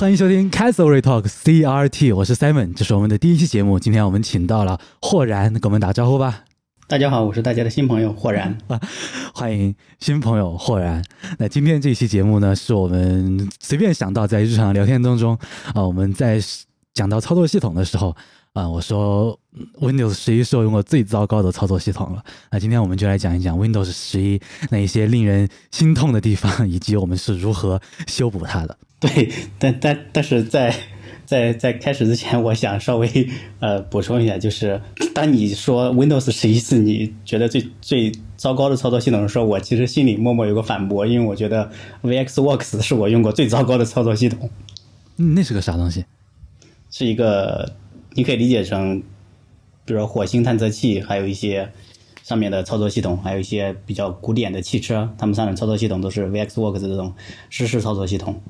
欢迎收听 Castle Talk CRT，我是 Simon，这是我们的第一期节目。今天我们请到了霍然，跟我们打招呼吧。大家好，我是大家的新朋友霍然啊，欢迎新朋友霍然。那今天这期节目呢，是我们随便想到在日常聊天当中啊，我们在讲到操作系统的时候啊，我说 Windows 十一是我用过最糟糕的操作系统了。那今天我们就来讲一讲 Windows 十一那一些令人心痛的地方，以及我们是如何修补它的。对，但但但是在。在在开始之前，我想稍微呃补充一下，就是当你说 Windows 十一是你觉得最最糟糕的操作系统的时候，我其实心里默默有个反驳，因为我觉得 VXWorks 是我用过最糟糕的操作系统。嗯，那是个啥东西？是一个你可以理解成，比如说火星探测器，还有一些上面的操作系统，还有一些比较古典的汽车，他们上面操作系统都是 VXWorks 这种实时操作系统。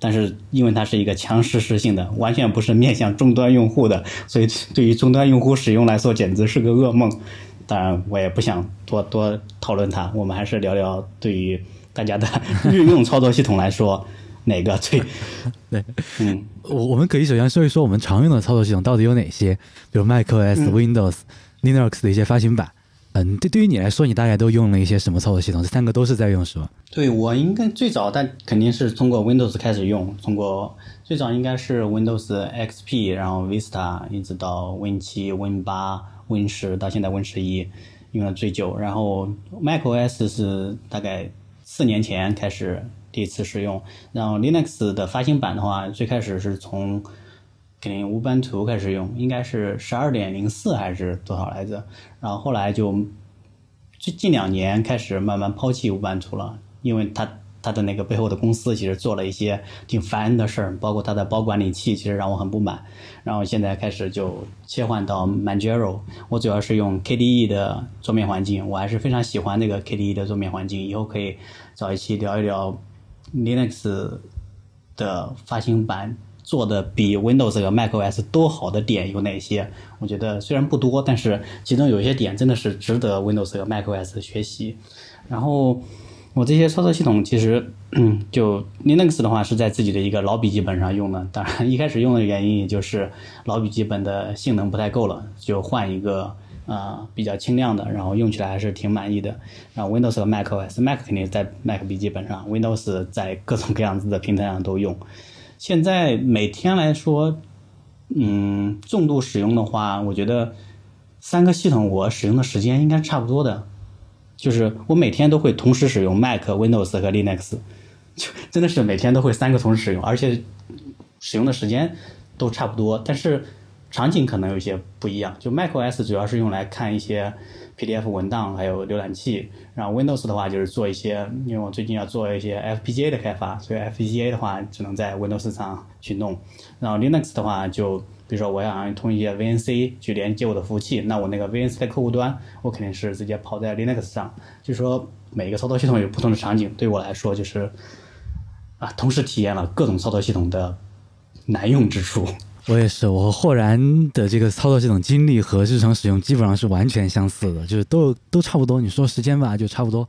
但是因为它是一个强实时性的，完全不是面向终端用户的，所以对于终端用户使用来说简直是个噩梦。当然，我也不想多多讨论它，我们还是聊聊对于大家的日用操作系统来说 哪个最 对。嗯，我我们可以首先说一说我们常用的操作系统到底有哪些，比如 macOS、Windows、Linux 的一些发行版。嗯，对，对于你来说，你大概都用了一些什么操作系统？这三个都是在用是吧？对我应该最早，但肯定是通过 Windows 开始用，通过最早应该是 Windows XP，然后 Vista，一直到 Win 七、Win 八、Win 十，到现在 Win 十一用了最久。然后 macOS 是大概四年前开始第一次使用，然后 Linux 的发行版的话，最开始是从肯定无版图开始用，应该是十二点零四还是多少来着？然后后来就最近两年开始慢慢抛弃无版图了，因为它它的那个背后的公司其实做了一些挺烦人的事儿，包括它的包管理器其实让我很不满。然后现在开始就切换到 Manjaro，我主要是用 KDE 的桌面环境，我还是非常喜欢那个 KDE 的桌面环境。以后可以找一期聊一聊 Linux 的发行版。做的比 Windows 和 macOS 都好的点有哪些？我觉得虽然不多，但是其中有一些点真的是值得 Windows 和 macOS 学习。然后我这些操作系统其实，就 Linux 的话是在自己的一个老笔记本上用的。当然，一开始用的原因也就是老笔记本的性能不太够了，就换一个呃比较轻量的，然后用起来还是挺满意的。然后 Windows 和 macOS，Mac 肯定在 Mac 笔记本上，Windows 在各种各样子的平台上都用。现在每天来说，嗯，重度使用的话，我觉得三个系统我使用的时间应该差不多的，就是我每天都会同时使用 Mac、Windows 和 Linux，就真的是每天都会三个同时使用，而且使用的时间都差不多，但是场景可能有些不一样。就 macOS 主要是用来看一些。PDF 文档还有浏览器，然后 Windows 的话就是做一些，因为我最近要做一些 FPGA 的开发，所以 FPGA 的话只能在 Windows 上去弄。然后 Linux 的话，就比如说我想通一些 VNC 去连接我的服务器，那我那个 VNC 的客户端，我肯定是直接跑在 Linux 上。就是说每一个操作系统有不同的场景，对我来说就是啊，同时体验了各种操作系统的难用之处。我也是，我和霍然的这个操作系统经历和日常使用基本上是完全相似的，就是都都差不多。你说时间吧，就差不多。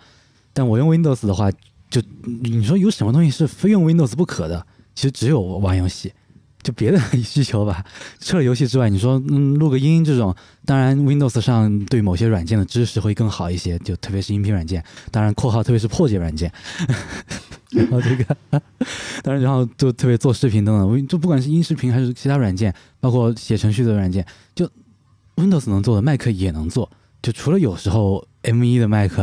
但我用 Windows 的话，就你说有什么东西是非用 Windows 不可的？其实只有玩游戏。就别的需求吧，除了游戏之外，你说嗯录个音这种，当然 Windows 上对某些软件的支持会更好一些，就特别是音频软件，当然括号特别是破解软件，然后这个，当然然后就特别做视频等等，就不管是音视频还是其他软件，包括写程序的软件，就 Windows 能做的，Mac 也能做，就除了有时候 M1 的 Mac，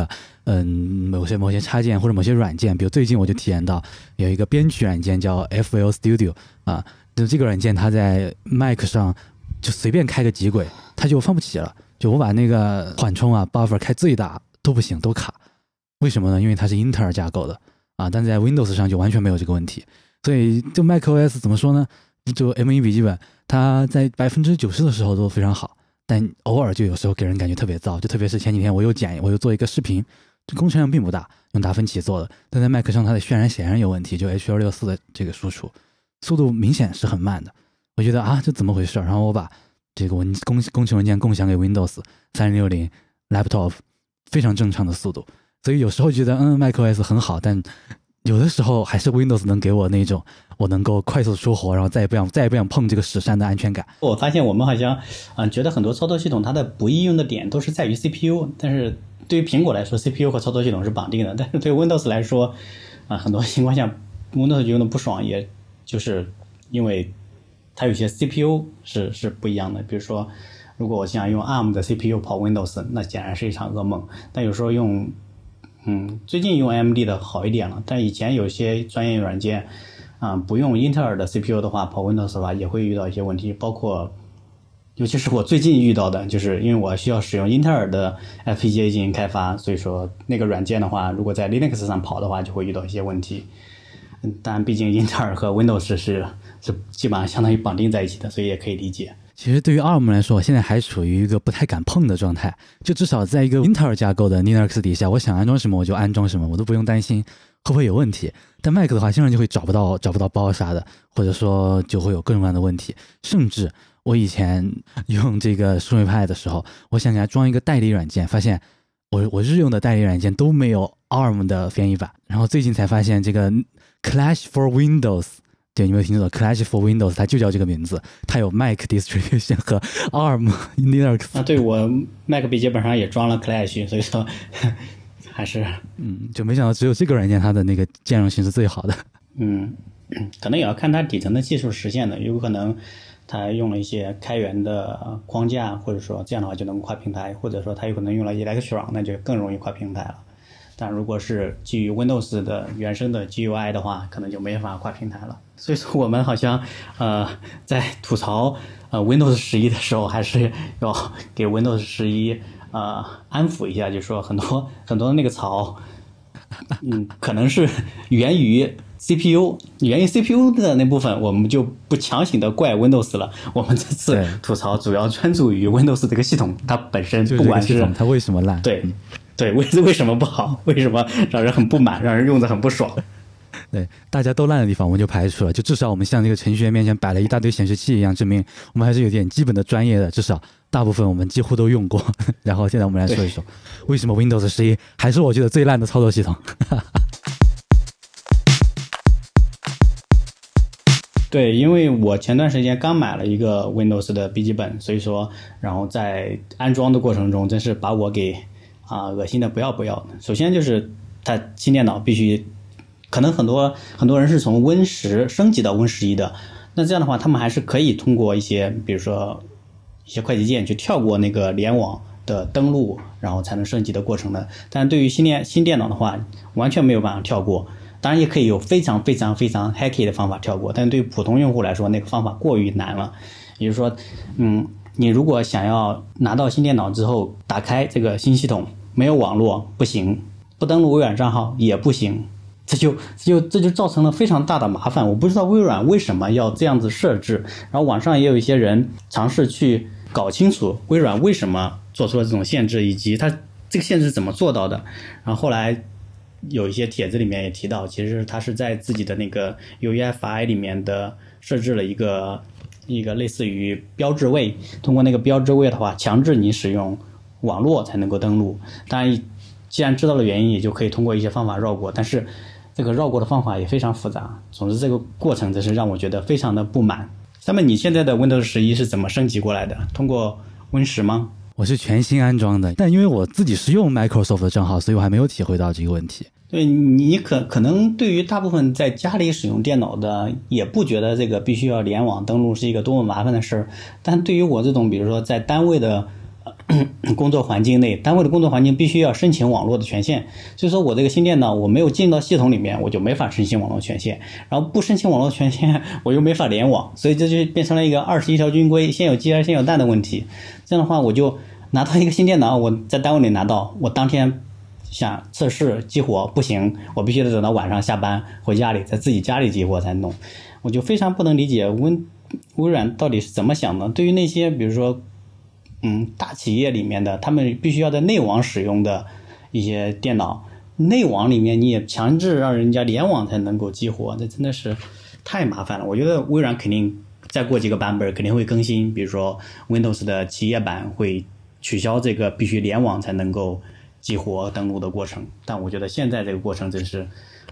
嗯某些某些插件或者某些软件，比如最近我就体验到有一个编曲软件叫 FL Studio 啊。就这个软件，它在 Mac 上就随便开个几轨，它就放不起了。就我把那个缓冲啊、buffer 开最大都不行，都卡。为什么呢？因为它是英特尔架构的啊，但在 Windows 上就完全没有这个问题。所以就 macOS 怎么说呢？就 M1 笔记本，它在百分之九十的时候都非常好，但偶尔就有时候给人感觉特别糟。就特别是前几天我又剪，我又做一个视频，这工程量并不大，用达芬奇做的，但在 Mac 上它的渲染显然有问题，就 H.264 的这个输出。速度明显是很慢的，我觉得啊，这怎么回事？然后我把这个文工工程文件共享给 Windows 三零六零 Laptop，非常正常的速度。所以有时候觉得嗯，macOS 很好，但有的时候还是 Windows 能给我那种我能够快速出活，然后再也不想再也不想碰这个屎山的安全感。我发现我们好像嗯、觉得很多操作系统它的不易用的点都是在于 CPU，但是对于苹果来说，CPU 和操作系统是绑定的，但是对 Windows 来说啊、很多情况下 Windows 用的不爽，也就是因为它有些 CPU 是是不一样的，比如说。如果我想用 ARM 的 CPU 跑 Windows，那显然是一场噩梦。但有时候用，嗯，最近用 M D 的好一点了，但以前有些专业软件，啊、不用英特尔的 CPU 的话，跑 Windows 的话也会遇到一些问题，包括，尤其是我最近遇到的，就是因为我需要使用英特尔的 FPGA 进行开发，所以说那个软件的话，如果在 Linux 上跑的话，就会遇到一些问题。嗯，但，毕竟英特尔和 Windows 是是基本上相当于绑定在一起的，所以也可以理解。其实对于 ARM 来说，我现在还处于一个不太敢碰的状态。就至少在一个英特尔架构的 Linux 底下，我想安装什么我就安装什么，我都不用担心会不会有问题。但 Mac 的话，经常就会找不到找不到包啥的，或者说就会有各种各样的问题。甚至我以前用这个数位派的时候，我想给它装一个代理软件，发现我我日用的代理软件都没有 ARM 的编译版。然后最近才发现这个 Clash for Windows。对，你没有听错，Clash for Windows 它就叫这个名字，它有 Mac distribution 和 ARM Linux。啊，对我 Mac 笔记本上也装了 Clash，所以说 还是嗯，就没想到只有这个软件它的那个兼容性是最好的。嗯，可能也要看它底层的技术实现的，有可能它用了一些开源的框架，或者说这样的话就能跨平台，或者说它有可能用了 Electron，那就更容易跨平台了。但如果是基于 Windows 的原生的 GUI 的话，可能就没法跨平台了。所以说我们好像呃在吐槽呃 Windows 十一的时候，还是要给 Windows 十一呃安抚一下，就是说很多很多那个槽，嗯，可能是源于 CPU，源于 CPU 的那部分，我们就不强行的怪 Windows 了。我们这次吐槽主要专注于 Windows 这个系统，它本身就不管是它为什么烂？对，对，为 为什么不好？为什么让人很不满，让人用的很不爽？对，大家都烂的地方我们就排除了，就至少我们像这个程序员面前摆了一大堆显示器一样，证明我们还是有点基本的专业的，至少大部分我们几乎都用过。然后现在我们来说一说，为什么 Windows 十一还是我觉得最烂的操作系统？对，因为我前段时间刚买了一个 Windows 的笔记本，所以说，然后在安装的过程中，真是把我给啊、恶心的不要不要的。首先就是它新电脑必须，可能很多很多人是从 Win 十升级到 Win 十一的，那这样的话，他们还是可以通过一些，比如说一些快捷键去跳过那个联网的登录，然后才能升级的过程的。但对于新电新电脑的话，完全没有办法跳过。当然也可以有非常非常非常 hacky 的方法跳过，但对于普通用户来说，那个方法过于难了。也就是说，嗯，你如果想要拿到新电脑之后打开这个新系统，没有网络不行，不登录微软账号也不行，这就这就这就造成了非常大的麻烦。我不知道微软为什么要这样子设置，然后网上也有一些人尝试去搞清楚微软为什么做出了这种限制，以及它这个限制怎么做到的。然后后来有一些帖子里面也提到，其实它是在自己的那个 UEFI 里面的设置了一个一个类似于标志位，通过那个标志位的话，强制你使用网络才能够登录。当然，既然知道了原因，也就可以通过一些方法绕过，但是这个绕过的方法也非常复杂。总之，这个过程真是让我觉得非常的不满。那么你现在的 Windows 十一是怎么升级过来的？通过 Win 十吗？我是全新安装的，但因为我自己是用 Microsoft 的账号，所以我还没有体会到这个问题。对你可可能对于大部分在家里使用电脑的，也不觉得这个必须要联网登录是一个多么麻烦的事儿。但对于我这种，比如说在单位的、呃、工作环境内，单位的工作环境必须要申请网络的权限，所以说我这个新电脑我没有进到系统里面，我就没法申请网络权限。然后不申请网络权限，我又没法联网，所以这就变成了一个二十一条军规，先有鸡还是先有蛋的问题。这样的话，我就拿到一个新电脑，我在单位里拿到，我当天。想测试激活不行，我必须得等到晚上下班回家里，在自己家里激活才弄。我就非常不能理解微微软到底是怎么想的。对于那些比如说，嗯，大企业里面的，他们必须要在内网使用的一些电脑，内网里面你也强制让人家联网才能够激活，这真的是太麻烦了。我觉得微软肯定再过几个版本肯定会更新，比如说 Windows 的企业版会取消这个必须联网才能够。激活登录的过程，但我觉得现在这个过程真是，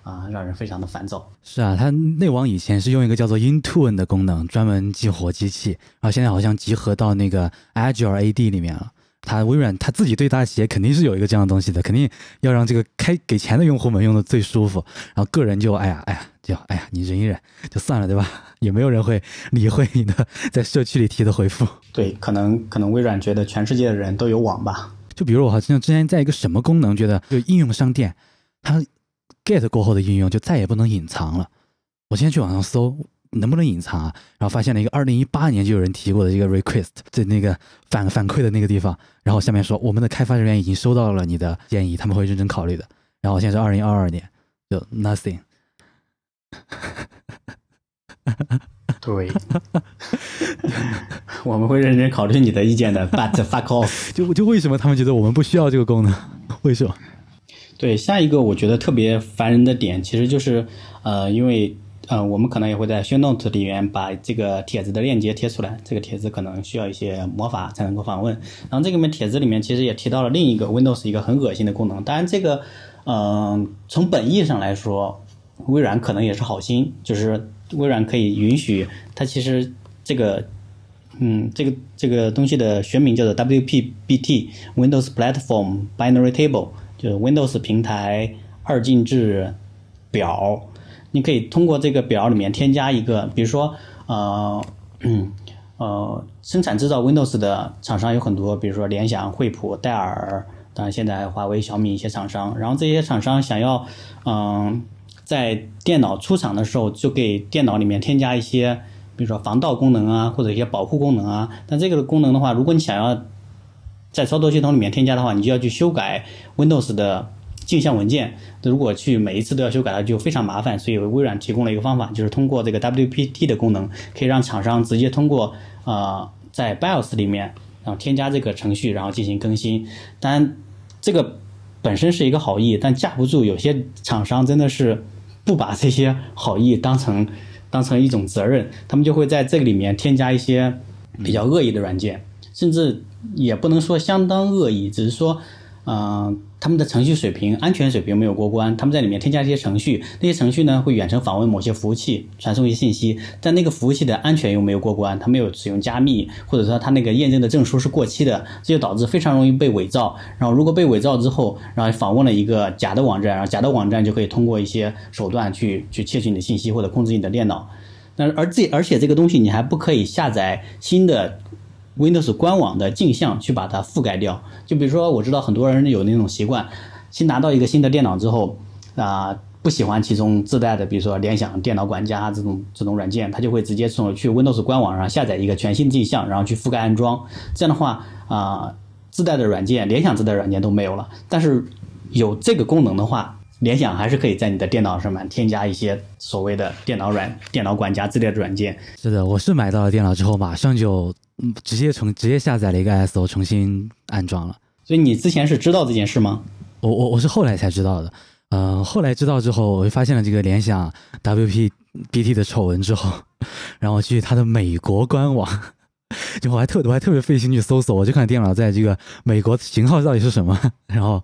啊，让人非常的烦躁。是啊，它内网以前是用一个叫做 Intune 的功能，专门激活机器，然后现在好像集合到那个 Azure AD 里面了。它微软它自己对大企业肯定是有一个这样的东西的，肯定要让这个开给钱的用户们用的最舒服，然后个人就哎呀哎呀就哎呀你忍一忍就算了，对吧？也没有人会理会你的在社区里提的回复。对，可能可能微软觉得全世界的人都有网吧。就比如我好像之前在一个什么功能觉得就应用商店，它 get 过后的应用就再也不能隐藏了。我今天去网上搜。能不能隐藏啊？然后发现了一个二零一八年就有人提过的一个 request，在那个反反馈的那个地方，然后下面说我们的开发人员已经收到了你的建议，他们会认真考虑的。然后现在是二零二二年，就 nothing。对，我们会认真考虑你的意见的，but fuck off。就就为什么他们觉得我们不需要这个功能？为什么？对，下一个我觉得特别烦人的点，其实就是呃，因为。呃，我们可能也会在 show note 里面把这个帖子的链接贴出来。这个帖子可能需要一些魔法才能够访问。然后这个面帖子里面其实也提到了另一个 Windows 一个很恶心的功能。当然，这个，嗯，从本意上来说，微软可能也是好心，就是微软可以允许它其实这个，嗯，这个这个东西的学名叫做 WPBT Windows Platform Binary Table，就是 Windows 平台二进制表。你可以通过这个表里面添加一个，比如说，呃，呃，生产制造 Windows 的厂商有很多，比如说联想、惠普、戴尔，当然现在华为、小米一些厂商。然后这些厂商想要，嗯，在电脑出厂的时候就给电脑里面添加一些，比如说防盗功能啊，或者一些保护功能啊。但这个功能的话，如果你想要在操作系统里面添加的话，你就要去修改 Windows 的。镜像文件，如果去每一次都要修改它，就非常麻烦。所以微软提供了一个方法，就是通过这个 WPT 的功能，可以让厂商直接通过呃在 BIOS 里面，然后添加这个程序，然后进行更新。当然，这个本身是一个好意，但架不住有些厂商真的是不把这些好意当成当成一种责任，他们就会在这个里面添加一些比较恶意的软件，甚至也不能说相当恶意，只是说。嗯，他们的程序水平、安全水平没有过关。他们在里面添加一些程序，那些程序呢会远程访问某些服务器，传送一些信息，但那个服务器的安全又没有过关，它没有使用加密，或者说它那个验证的证书是过期的，这就导致非常容易被伪造。然后如果被伪造之后，然后访问了一个假的网站，然后假的网站就可以通过一些手段去去窃取你的信息或者控制你的电脑。那而这而且这个东西你还不可以下载新的。Windows 官网的镜像去把它覆盖掉，就比如说，我知道很多人有那种习惯，新拿到一个新的电脑之后，啊，不喜欢其中自带的，比如说联想电脑管家这种这种软件，他就会直接从去 Windows 官网上下载一个全新镜像，然后去覆盖安装。这样的话，啊，自带的软件，联想自带软件都没有了。但是有这个功能的话，联想还是可以在你的电脑上面添加一些所谓的电脑软、电脑管家之类的软件。是的，我是买到了电脑之后，马上就。嗯，直接重直接下载了一个 ISO，重新安装了。所以你之前是知道这件事吗？我我我是后来才知道的。呃，后来知道之后，我就发现了这个联想 WPBT 的丑闻之后，然后去它的美国官网，就我还特我还特别费心去搜索，我就看电脑在这个美国型号到底是什么，然后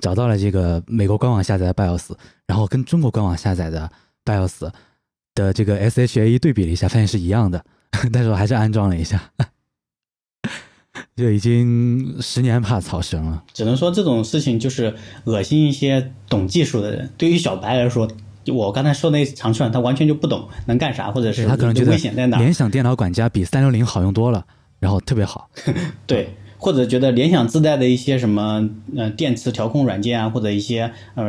找到了这个美国官网下载的 BIOS，然后跟中国官网下载的 BIOS 的这个 SHA 对比了一下，发现是一样的。但是我还是安装了一下，就已经十年怕草绳了。只能说这种事情就是恶心一些懂技术的人。对于小白来说，我刚才说那长串，他完全就不懂能干啥，或者是他可能觉得危险在哪。联想电脑管家比三六零好用多了，然后特别好。对，或者觉得联想自带的一些什么呃电池调控软件啊，或者一些呃。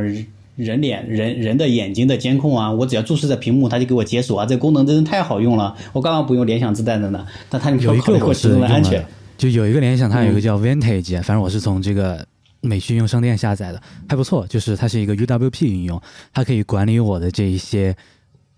人脸人人的眼睛的监控啊，我只要注视着屏幕，它就给我解锁啊，这个功能真的太好用了，我干嘛不用联想自带的呢？但它有一个我是安全，就有一个联想，它有一个叫 Vantage，反正我是从这个美区应用商店下载的，还不错，就是它是一个 UWP 应用，它可以管理我的这一些，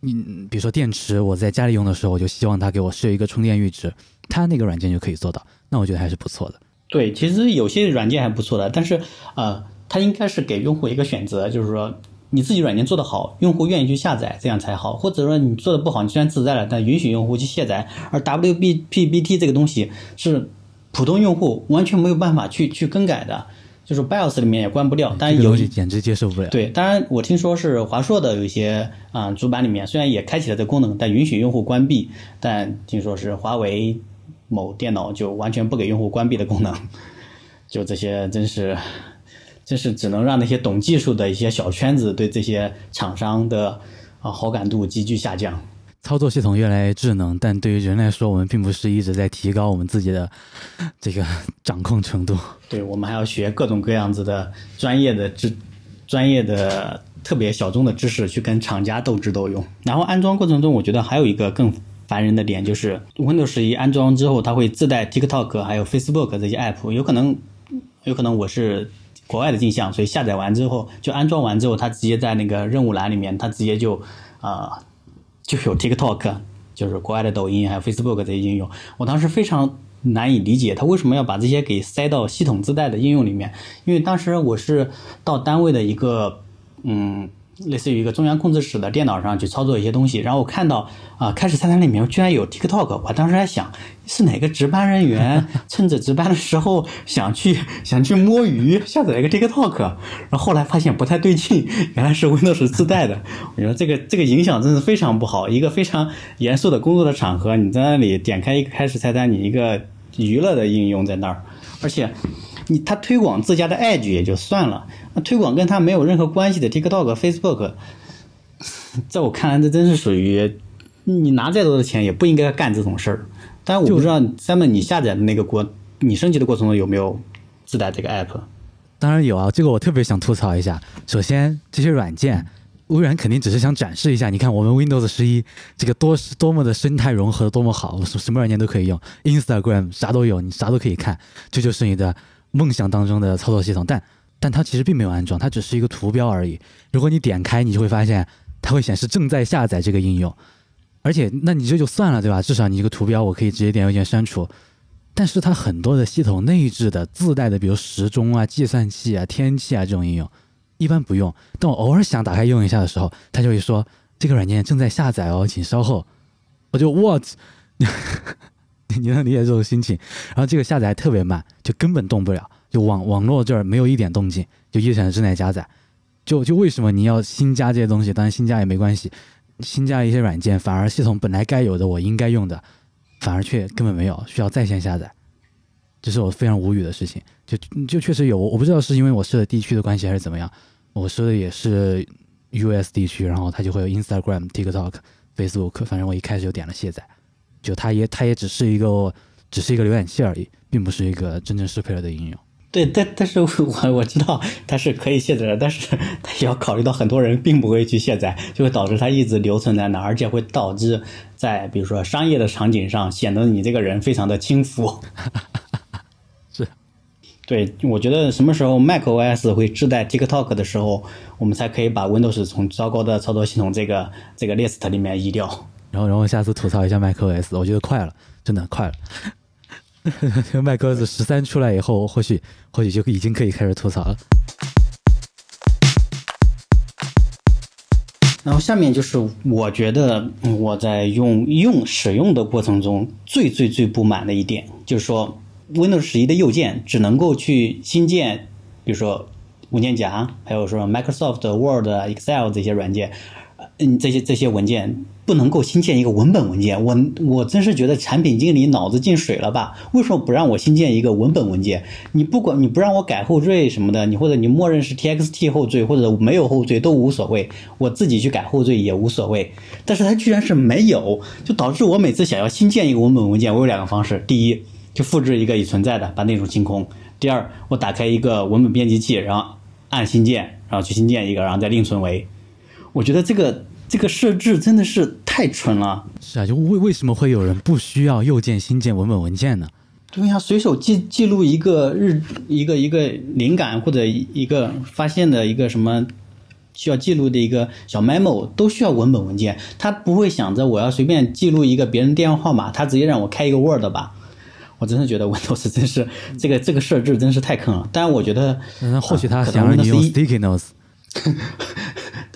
嗯，比如说电池，我在家里用的时候，我就希望它给我设一个充电阈值，它那个软件就可以做到，那我觉得还是不错的。对，其实有些软件还不错的，但是呃。它应该是给用户一个选择，就是说你自己软件做得好，用户愿意去下载，这样才好；或者说你做的不好，你虽然自带了，但允许用户去卸载。而 WBPBT 这个东西是普通用户完全没有办法去去更改的，就是 BIOS 里面也关不掉。但有个简直接受不了。对，当然我听说是华硕的有一些啊、主板里面虽然也开启了这个功能，但允许用户关闭，但听说是华为某电脑就完全不给用户关闭的功能，就这些真是真是只能让那些懂技术的一些小圈子对这些厂商的啊、好感度急剧下降。操作系统越来越智能，但对于人来说，我们并不是一直在提高我们自己的这个 掌控程度。对我们还要学各种各样子的专业的知、专业的特别小众的知识去跟厂家斗智斗勇。然后安装过程中，我觉得还有一个更烦人的点，就是 Windows 十一安装之后，它会自带 TikTok 还有 Facebook 这些 app，有可能有可能我是国外的镜像，所以下载完之后就安装完之后，它直接在那个任务栏里面，它直接就啊、呃就有 TikTok，就是国外的抖音还有 Facebook 这些应用。我当时非常难以理解，他为什么要把这些给塞到系统自带的应用里面？因为当时我是到单位的一个嗯。类似于一个中央控制室的电脑上去操作一些东西，然后我看到啊、开始菜单里面居然有 TikTok，我当时还想是哪个值班人员趁着值班的时候想去想去摸鱼，下载一个 TikTok，然后后来发现不太对劲，原来是 Windows 自带的。我觉得这个这个影响真是非常不好。一个非常严肃的工作的场合，你在那里点开一个开始菜单，你一个娱乐的应用在那儿，而且你他推广自家的 Edge 也就算了，那推广跟他没有任何关系的 TikTok、Facebook，在我看来，这真是属于你拿再多的钱也不应该干这种事儿。但是我不知道三妹你下载的那个过，你升级的过程中有没有自带这个 app？当然有啊，这个我特别想吐槽一下。首先，这些软件，微软肯定只是想展示一下，你看我们 Windows 十一这个多多么的生态融合，多么好，什么软件都可以用，Instagram 啥都有，你啥都可以看，这就是你的梦想当中的操作系统。但但它其实并没有安装，它只是一个图标而已。如果你点开，你就会发现它会显示正在下载这个应用，而且那你这就算了，对吧？至少你这个图标我可以直接点右键删除。但是它很多的系统内置的自带的，比如时钟啊、计算器啊、天气啊这种应用，一般不用。但我偶尔想打开用一下的时候，它就会说这个软件正在下载哦，请稍后。我就 what，你能理解这种心情？然后这个下载特别慢，就根本动不了，就网网络这儿没有一点动静，就一闪正在加载。就就为什么你要新加这些东西？当然新加也没关系，新加一些软件，反而系统本来该有的我应该用的，反而却根本没有，需要在线下载，这是我非常无语的事情。就就确实有，我不知道是因为我设的地区的关系还是怎么样，我设的也是 US 地区，然后它就会有 Instagram、TikTok、Facebook，反正我一开始就点了卸载，就它也它也只是一个只是一个浏览器而已，并不是一个真正适配了的应用。对，但但是我我知道它是可以卸载的，但是 它也要考虑到很多人并不会去卸载，就会导致它一直留存在那，而且会导致在比如说商业的场景上显得你这个人非常的轻浮。是，对，我觉得什么时候 macOS 会自带 TikTok 的时候，我们才可以把 Windows 从糟糕的操作系统这个这个 list 里面移掉。然后，然后下次吐槽一下 macOS，我觉得快了，真的快了。macOS 十三出来以后，或许或许就已经可以开始吐槽了。然后下面就是我觉得我在用用使用的过程中最最最不满的一点，就是说 Windows 十一的右键只能够去新建，比如说文件夹，还有说 Microsoft Word、Excel 这些软件，嗯，这些这些文件不能够新建一个文本文件。我我真是觉得产品经理脑子进水了吧？为什么不让我新建一个文本文件？你不管你不让我改后缀什么的，你或者你默认是 TXT 后缀或者没有后缀都无所谓，我自己去改后缀也无所谓。但是它居然是没有，就导致我每次想要新建一个文本文件，我有两个方式：第一，就复制一个已存在的，把内容清空；第二，我打开一个文本编辑器，然后按新建，然后去新建一个，然后再另存为。我觉得这个这个设置真的是太蠢了。是啊，就为为什么会有人不需要右键新建文本文件呢？对呀、随手记记录一个日一个一个灵感或者一个发现的一个什么需要记录的一个小 memo 都需要文本文件，他不会想着我要随便记录一个别人电话号码，他直接让我开一个 Word 吧。我真的觉得 Windows 真是 这个这个设置真是太坑了。当然，我觉得那或许他想让你用 Sticky Notes，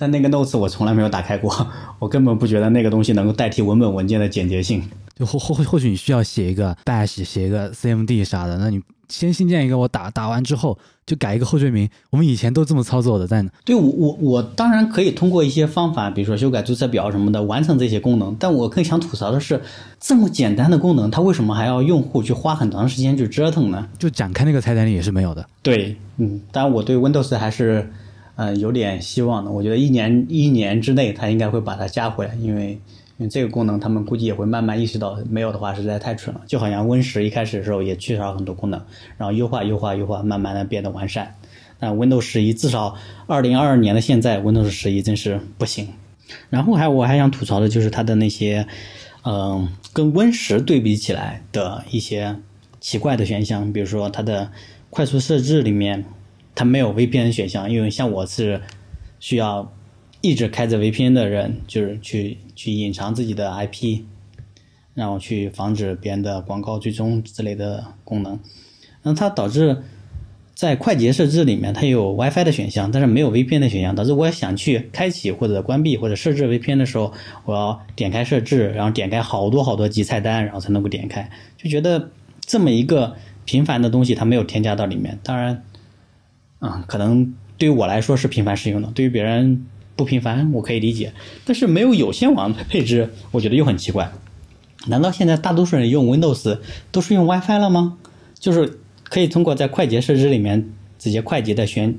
但那个 Notes 我从来没有打开过，我根本不觉得那个东西能够代替文本文件的简洁性。就或或或许你需要写一个 bash，写一个 cmd 啥的，那你先新建一个，我打打完之后就改一个后缀名。我们以前都这么操作的，但对我我我当然可以通过一些方法，比如说修改注册表什么的，完成这些功能。但我更想吐槽的是，这么简单的功能，它为什么还要用户去花很长时间去折腾呢？就展开那个菜单里也是没有的。对，嗯，当然我对 Windows 还是呃有点希望的。我觉得一年一年之内，它应该会把它加回来，因为。因为这个功能，他们估计也会慢慢意识到，没有的话实在太蠢了。就好像 Win 十一开始的时候也缺少很多功能，然后优化、优化、优化，慢慢的变得完善。但 Windows 十一至少二零二二年的现在，Windows 十一真是不行。然后还我还想吐槽的就是它的那些，嗯，跟 Win 十对比起来的一些奇怪的选项，比如说它的快速设置里面，它没有 VPN 选项，因为像我是需要。一直开着 VPN 的人，就是去去隐藏自己的 IP，然后去防止别人的广告追踪之类的功能。那它导致在快捷设置里面，它有 WiFi 的选项，但是没有 VPN 的选项，导致我想去开启或者关闭或者设置 VPN 的时候，我要点开设置，然后点开好多好多级菜单，然后才能够点开。就觉得这么一个频繁的东西，它没有添加到里面。当然，啊，可能对于我来说是频繁使用的，对于别人。不频繁，我可以理解，但是没有有线网配置，我觉得又很奇怪。难道现在大多数人用 Windows 都是用 WiFi 了吗？就是可以通过在快捷设置里面直接快捷的选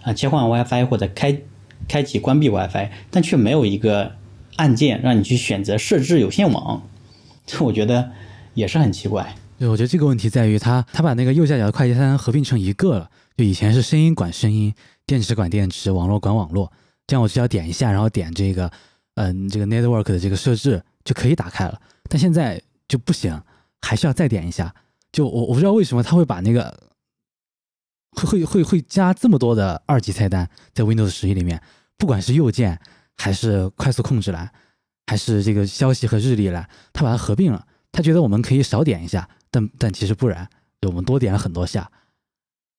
啊切换 WiFi 或者开开启关闭 WiFi，但却没有一个按键让你去选择设置有线网，这我觉得也是很奇怪。对，我觉得这个问题在于它它把那个右下角的快捷菜单合并成一个了，就以前是声音管声音，电池管电池，网络管网络。这样我只要点一下，然后点这个，嗯，这个 network 的这个设置就可以打开了。但现在就不行，还是要再点一下。就我我不知道为什么他会把那个会会会会加这么多的二级菜单在 Windows 十一里面，不管是右键还是快速控制栏，还是这个消息和日历栏，他把它合并了。他觉得我们可以少点一下，但但其实不然，我们多点了很多下。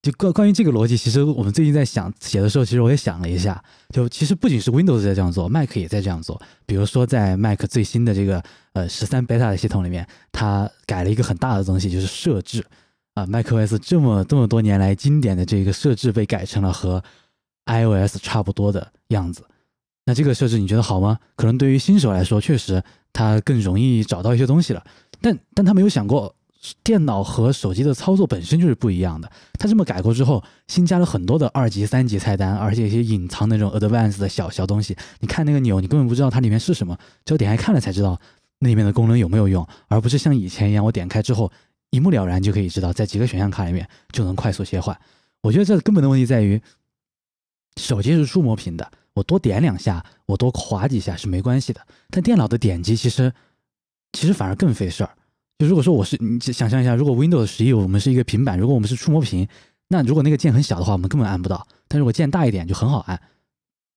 就关关于这个逻辑，其实我们最近在想写的时候，其实我也想了一下。就其实不仅是 Windows 在这样做，Mac 也在这样做。比如说在 Mac 最新的这个呃十三 Beta 的系统里面，它改了一个很大的东西，就是设置啊。MacOS 这么这么多年来经典的这个设置被改成了和 iOS 差不多的样子。那这个设置你觉得好吗？可能对于新手来说，确实它更容易找到一些东西了。但但他没有想过。电脑和手机的操作本身就是不一样的。它这么改过之后，新加了很多的二级、三级菜单，而且一些隐藏那种 advanced 的小小东西。你看那个钮，你根本不知道它里面是什么，只有点开看了才知道那里面的功能有没有用，而不是像以前一样，我点开之后一目了然就可以知道，在几个选项卡里面就能快速切换。我觉得这根本的问题在于，手机是触摸屏的，我多点两下，我多划几下是没关系的。但电脑的点击其实其实反而更费事儿。就如果说我是你想象一下，如果 Windows 十一我们是一个平板，如果我们是触摸屏，那如果那个键很小的话，我们根本按不到；但如果键大一点就很好按，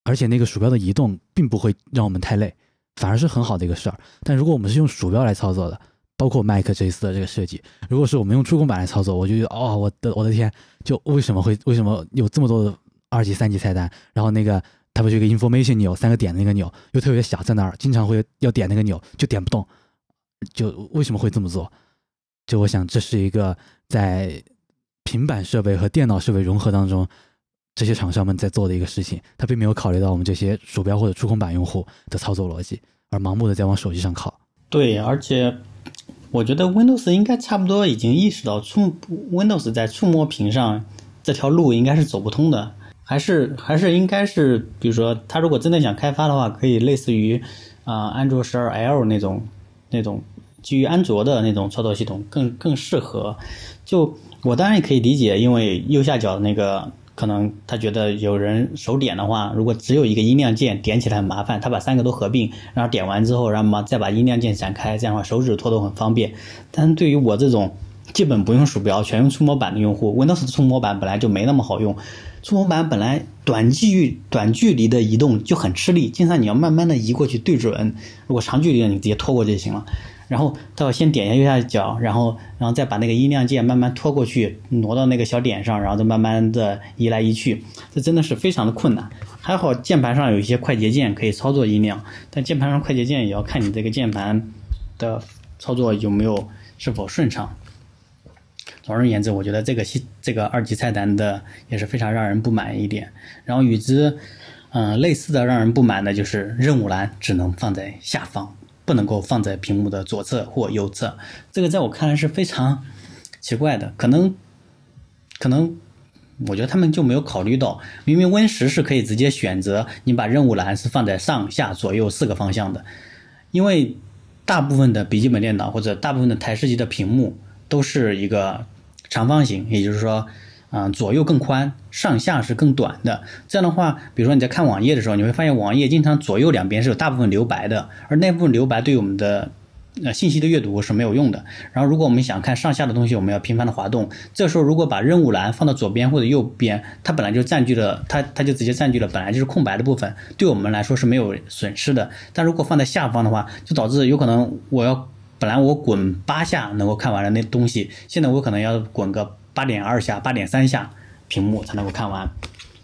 而且那个鼠标的移动并不会让我们太累，反而是很好的一个事儿。但如果我们是用鼠标来操作的，包括 Mac 这一次的这个设计，如果是我们用触控板来操作，我就觉得哦，我的我的天，就为什么会为什么有这么多的二级、三级菜单？然后那个它不是一个 Information 钮，三个点的那个钮又特别小，在那儿经常会要点那个钮就点不动。就为什么会这么做？就我想，这是一个在平板设备和电脑设备融合当中，这些厂商们在做的一个事情。他并没有考虑到我们这些鼠标或者触控板用户的操作逻辑，而盲目的在往手机上靠。对，而且我觉得 Windows 应该差不多已经意识到触 Windows 在触摸屏上这条路应该是走不通的，还是还是应该是，比如说，他如果真的想开发的话，可以类似于啊，安卓十二 L 那种。那种基于安卓的那种操作系统更更适合。就我当然也可以理解，因为右下角那个可能他觉得有人手点的话，如果只有一个音量键点起来很麻烦，他把三个都合并，然后点完之后，然后嘛再把音量键展开，这样的话手指拖都很方便。但对于我这种基本不用鼠标、全用触摸板的用户，Windows 触摸板本来就没那么好用。触摸板本来短距短距离的移动就很吃力，经常你要慢慢的移过去对准。如果长距离的你直接拖过就行了。然后到先点一下右下角，然后然后再把那个音量键慢慢拖过去，挪到那个小点上，然后再慢慢的移来移去，这真的是非常的困难。还好键盘上有一些快捷键可以操作音量，但键盘上快捷键也要看你这个键盘的操作有没有是否顺畅。总而言之，我觉得这个系这个二级菜单的也是非常让人不满一点。然后与之嗯、类似的让人不满的就是任务栏只能放在下方，不能够放在屏幕的左侧或右侧。这个在我看来是非常奇怪的，可能可能我觉得他们就没有考虑到，明明 Win 十是可以直接选择你把任务栏是放在上下左右四个方向的，因为大部分的笔记本电脑或者大部分的台式机的屏幕都是一个长方形，也就是说，嗯、左右更宽，上下是更短的。这样的话，比如说你在看网页的时候，你会发现网页经常左右两边是有大部分留白的，而那部分留白对我们的呃信息的阅读是没有用的。然后，如果我们想看上下的东西，我们要频繁的滑动。这时候，如果把任务栏放到左边或者右边，它本来就占据了它，它就直接占据了本来就是空白的部分，对我们来说是没有损失的。但如果放在下方的话，就导致有可能我要本来我滚八下能够看完了那东西，现在我可能要滚个八点二下、八点三下屏幕才能够看完。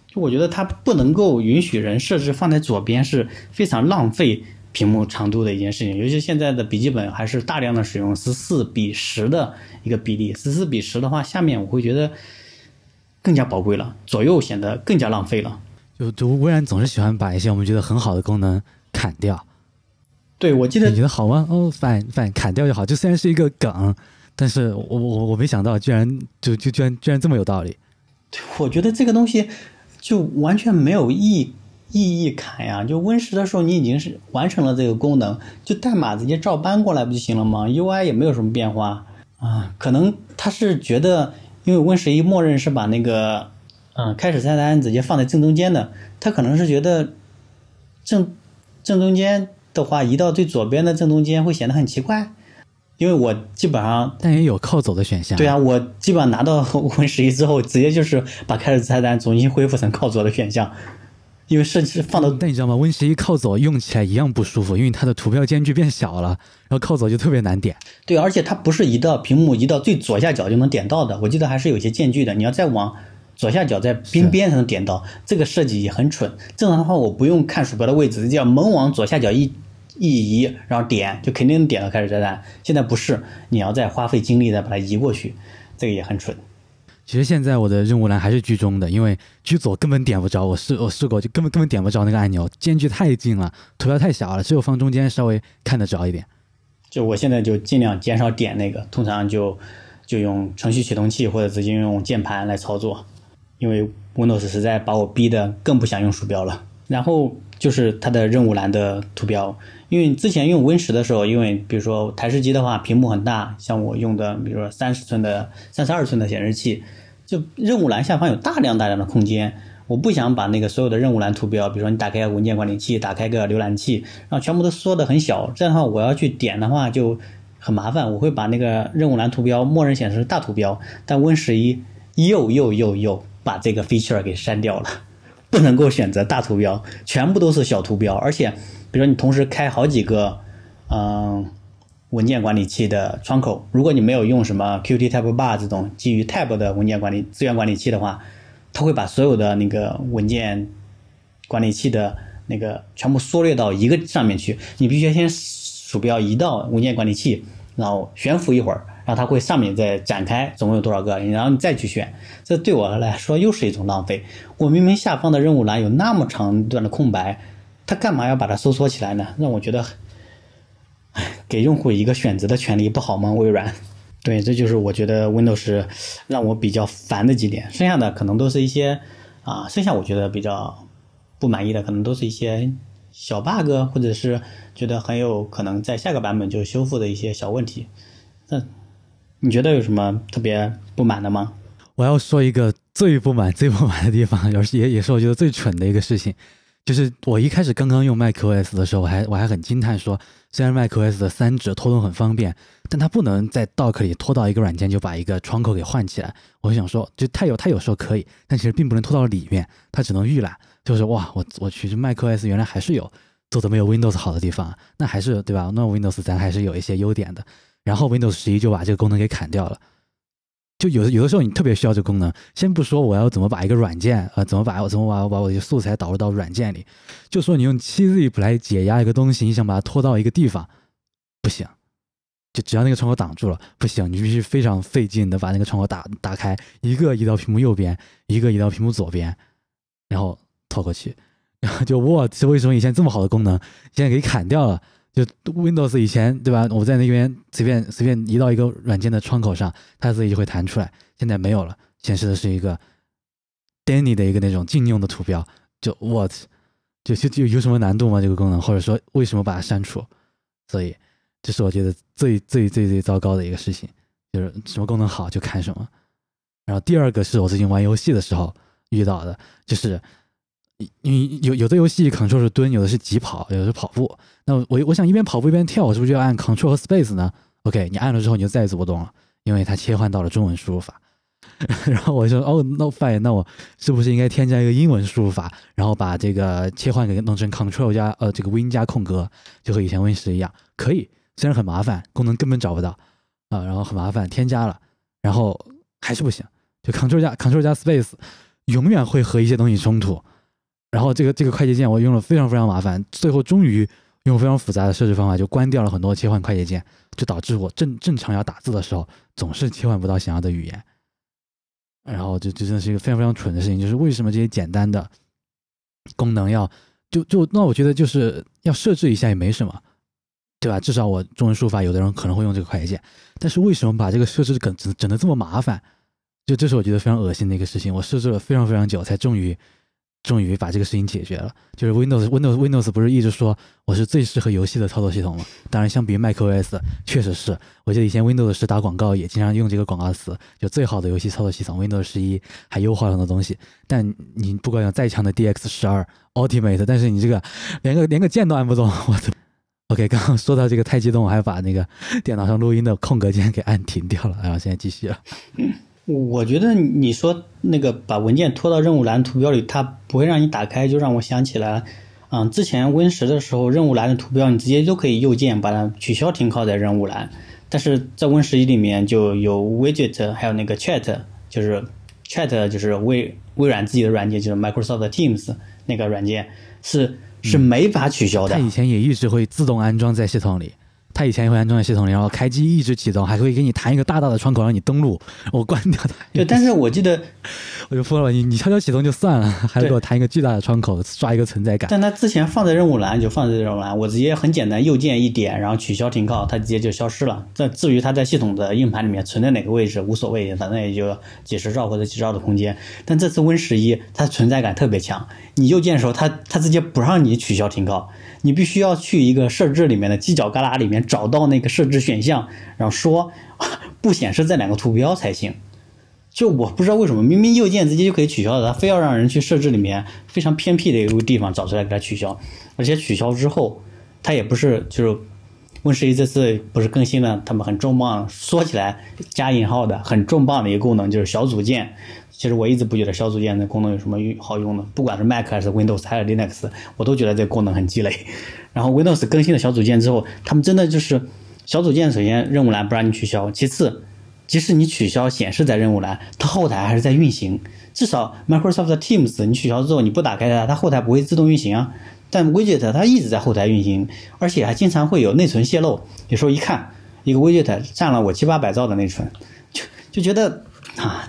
就我觉得它不能够允许人设置放在左边，是非常浪费屏幕长度的一件事情。尤其现在的笔记本还是大量的使用十四比十的一个比例，十四比十的话，下面我会觉得更加宝贵了，左右显得更加浪费了。就就微软总是喜欢把一些我们觉得很好的功能砍掉。对，我记得你觉得好吗？哦，反反砍掉就好。就虽然是一个梗，但是我我我没想到，居然就就居然居然这么有道理。我觉得这个东西就完全没有意意义砍呀。就 Win 十的时候，你已经是完成了这个功能，就代码直接照搬过来不就行了吗？UI 也没有什么变化啊。可能他是觉得，因为 Win 十一默认是把那个嗯、开始菜单直接放在正中间的，他可能是觉得正正中间的话，移到最左边的正中间会显得很奇怪。因为我基本上但也有靠走的选项。对啊，我基本上拿到 Win 十一之后，直接就是把开始菜单重新恢复成靠左的选项，因为设计师放到但你知道吗？Win 十一靠左用起来一样不舒服，因为它的图标间距变小了，然后靠左就特别难点。对，而且它不是移到屏幕移到最左下角就能点到的，我记得还是有些间距的，你要再往左下角在边边才能点到，这个设计也很蠢。正常的话，我不用看鼠标的位置，只要猛往左下角一一移，然后点就肯定能点到开始炸弹。现在不是，你要再花费精力再把它移过去，这个也很蠢。其实现在我的任务栏还是居中的，因为居左根本点不着。我试我试过，就根本根本点不着那个按钮，间距太近了，图标太小了，只有放中间稍微看得着一点。就我现在就尽量减少点那个，通常就就用程序启动器或者直接用键盘来操作，因为 Windows 实在把我逼得更不想用鼠标了。然后就是它的任务栏的图标，因为之前用 Win 十的时候，因为比如说台式机的话，屏幕很大，像我用的比如说三十寸的、三十二寸的显示器，就任务栏下方有大量大量的空间。我不想把那个所有的任务栏图标，比如说你打开文件管理器，打开个浏览器，然后全部都缩得很小，这样的话我要去点的话就很麻烦。我会把那个任务栏图标默认显示大图标，但 Win 十一又又又又把这个 feature 给删掉了，不能够选择大图标，全部都是小图标，而且比如说你同时开好几个嗯文件管理器的窗口，如果你没有用什么 Qt Tab Bar 这种基于 Tab 的文件管理资源管理器的话，它会把所有的那个文件管理器的那个全部缩略到一个上面去。你必须先鼠标移到文件管理器，然后悬浮一会儿，然后它会上面再展开，总共有多少个，然后你再去选。这对我来说又是一种浪费。我明明下方的任务栏有那么长一段的空白，它干嘛要把它收缩起来呢？让我觉得，唉，给用户一个选择的权利不好吗？微软。对，这就是我觉得 Windows 让我比较烦的几点，剩下的可能都是一些啊，剩下我觉得比较不满意的，可能都是一些小 bug，或者是觉得很有可能在下个版本就修复的一些小问题。那你觉得有什么特别不满的吗？我要说一个最不满、最不满的地方，也是也也是我觉得最蠢的一个事情，就是我一开始刚刚用 macOS 的时候，我还我还很惊叹说，虽然 macOS 的三指拖动很方便，但它不能在 Dock 里拖到一个软件就把一个窗口给换起来。我就想说，就它有它有时候可以，但其实并不能拖到里面，它只能预览。就是哇，我我去，这 macOS 原来还是有做的没有 Windows 好的地方，那还是对吧？那 Windows 咱还是有一些优点的。然后 Windows 十一就把这个功能给砍掉了。就有有的时候你特别需要这个功能，先不说我要怎么把一个软件，呃，怎么把我怎么把我把我的素材导入到软件里，就说你用 7zip 来解压一个东西，你想把它拖到一个地方，不行，就只要那个窗口挡住了，不行，你必须非常费劲的把那个窗口打打开，一个移到屏幕右边，一个移到屏幕左边，然后拖过去。然后就哇，这为什么以前这么好的功能，现在给砍掉了？就 Windows 以前对吧？我在那边随便随便移到一个软件的窗口上，它自己就会弹出来。现在没有了，显示的是一个 Danny 的一个那种禁用的图标。就 What？就就就有什么难度吗？这个功能，或者说为什么把它删除？所以这是我觉得最最最最糟糕的一个事情，就是什么功能好就看什么。然后第二个是我最近玩游戏的时候遇到的，就是。你有有的游戏 Ctrl 是蹲，有的是急跑，有的是跑步。那我我想一边跑步一边跳，我是不是就要按 Ctrl 和 Space 呢？OK，你按了之后你就再也走不动了，因为它切换到了中文输入法。然后我说哦，No fine，那我是不是应该添加一个英文输入法，然后把这个切换给弄成 Ctrl 加呃这个 Win 加空格，就和以前 Win 十一样？可以，虽然很麻烦，功能根本找不到啊，然后很麻烦，添加了，然后还是不行，就 Ctrl 加 Ctrl 加 Space 永远会和一些东西冲突。然后这个这个快捷键我用了非常非常麻烦，最后终于用非常复杂的设置方法就关掉了很多切换快捷键，就导致我正正常要打字的时候总是切换不到想要的语言。然后就就真的是一个非常非常蠢的事情，就是为什么这些简单的功能要就就那我觉得就是要设置一下也没什么，对吧？至少我中文输入法有的人可能会用这个快捷键，但是为什么把这个设置整整整的这么麻烦？就这是我觉得非常恶心的一个事情，我设置了非常非常久才终于。终于把这个事情解决了，就是 Windows Windows Windows 不是一直说我是最适合游戏的操作系统吗？当然，相比于 macOS，确实是。我记得以前 Windows 十打广告也经常用这个广告词，就最好的游戏操作系统 Windows 十一还优化了很多东西。但你不管有再强的 DX 十二 Ultimate，但是你这个连个连个键都按不动，我操！OK，刚刚说到这个太激动，我还把那个电脑上录音的空格键给按停掉了，然后现在继续了。我觉得你说那个把文件拖到任务栏图标里，它不会让你打开，就让我想起来，嗯，之前 Win 十的时候，任务栏的图标你直接都可以右键把它取消停靠在任务栏，但是在 Win 十一里面就有 Widget，还有那个 Chat，就是 Chat 就是微微软自己的软件，就是 Microsoft Teams 那个软件是是没法取消的。它以前也一直会自动安装在系统里。它以前也会安装在系统里，然后开机一直启动，还会给你弹一个大大的窗口让你登录。我关掉它。对，但是我记得 我就疯了，你你悄悄启动就算了，还给我弹一个巨大的窗口，刷一个存在感。但它之前放在任务栏就放在任务栏，我直接很简单，右键一点，然后取消停靠，它直接就消失了。这至于它在系统的硬盘里面存在哪个位置无所谓，反正也就几十兆或者几兆的空间。但这次 Win 十一它存在感特别强，你右键的时候，它它直接不让你取消停靠。你必须要去一个设置里面的犄角旮旯里面找到那个设置选项，然后说不显示这两个图标才行。就我不知道为什么，明明右键直接就可以取消的，他非要让人去设置里面非常偏僻的一个地方找出来给他取消。而且取消之后，他也不是就是 Win 十一这次不是更新了，他们很重磅，说起来加引号的很重磅的一个功能就是小组件。其实我一直不觉得小组件的功能有什么好用的，不管是 Mac 还是 Windows 还是 Linux，我都觉得这个功能很鸡肋。然后 Windows 更新了小组件之后，他们真的就是小组件，首先任务栏不让你取消，其次，即使你取消显示在任务栏，它后台还是在运行。至少 Microsoft Teams 你取消之后你不打开它，它后台不会自动运行啊。但 Widget 它一直在后台运行，而且还经常会有内存泄露。有时候一看，一个 Widget 占了我七八百兆的内存，就就觉得啊。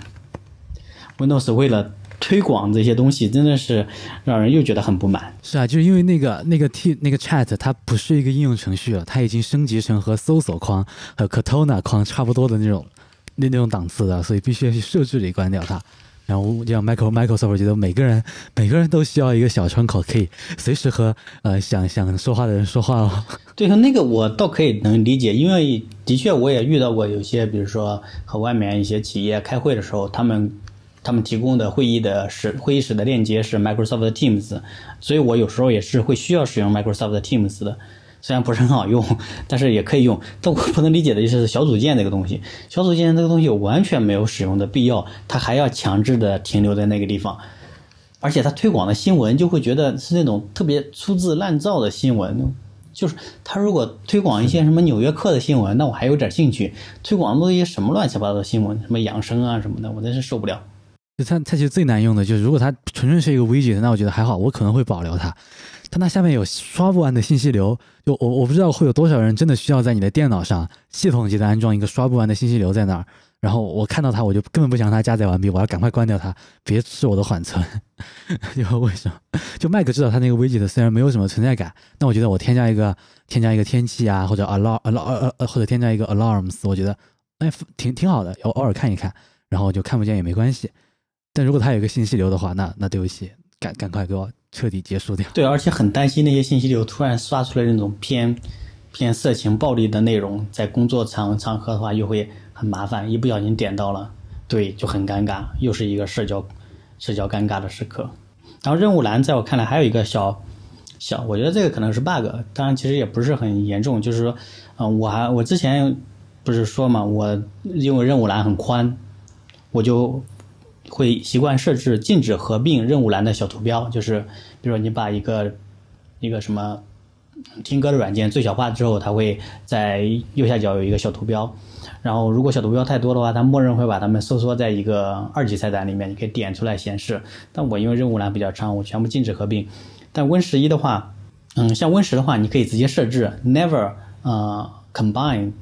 Windows 为了推广这些东西，真的是让人又觉得很不满。是啊，就是因为那个那个 T 那个 Chat 它不是一个应用程序了，它已经升级成和搜索框和 Cortana 框差不多的那种那那种档次的，所以必须要去设置里关掉它。然后像 Michael Microsoft 觉得每个人每个人都需要一个小窗口，可以 随时和呃想想说话的人说话哦。对，那个我倒可以能理解，因为的确我也遇到过有些，比如说和外面一些企业开会的时候，他们。他们提供的会议的室会议室的链接是 Microsoft Teams，所以我有时候也是会需要使用 Microsoft Teams 的，虽然不是很好用，但是也可以用。但我不能理解的就是小组件这个东西，小组件这个东西完全没有使用的必要，它还要强制的停留在那个地方，而且它推广的新闻就会觉得是那种特别粗制滥造的新闻，就是他如果推广一些什么纽约客的新闻，那我还有点兴趣。推广的一些什么乱七八糟的新闻，什么养生啊什么的，我真是受不了。就它它其实最难用的就是，如果它纯粹是一个 widget，那我觉得还好，我可能会保留它。它那下面有刷不完的信息流，就我我不知道会有多少人真的需要在你的电脑上系统级的安装一个刷不完的信息流在那儿。然后我看到它，我就根本不想让它加载完毕，我要赶快关掉它，别吃我的缓存。就为什么？就 Mac 知道它那个 widget 虽然没有什么存在感，那我觉得我添加一个添加一个天气啊，或者 alarm alarm 呃或者添加一个 alarms，我觉得哎挺挺好的，偶偶尔看一看，然后就看不见也没关系。但如果它有一个信息流的话，那那对不起，赶赶快给我彻底结束掉。对，而且很担心那些信息流突然刷出来那种偏偏色情暴力的内容，在工作场场合的话又会很麻烦，一不小心点到了，对，就很尴尬，又是一个社交社交尴尬的时刻。然后任务栏在我看来还有一个小小，我觉得这个可能是 bug，当然其实也不是很严重，就是说，嗯，我还我之前不是说嘛，我因为任务栏很宽，我就。会习惯设置禁止合并任务栏的小图标，就是比如说你把一个一个什么听歌的软件最小化之后，它会在右下角有一个小图标，然后如果小图标太多的话，它默认会把它们收缩在一个二级菜单里面，你可以点出来显示。但我因为任务栏比较长，我全部禁止合并。但 Win 十一的话，嗯，像 Win 十的话，你可以直接设置 Never 呃 Combine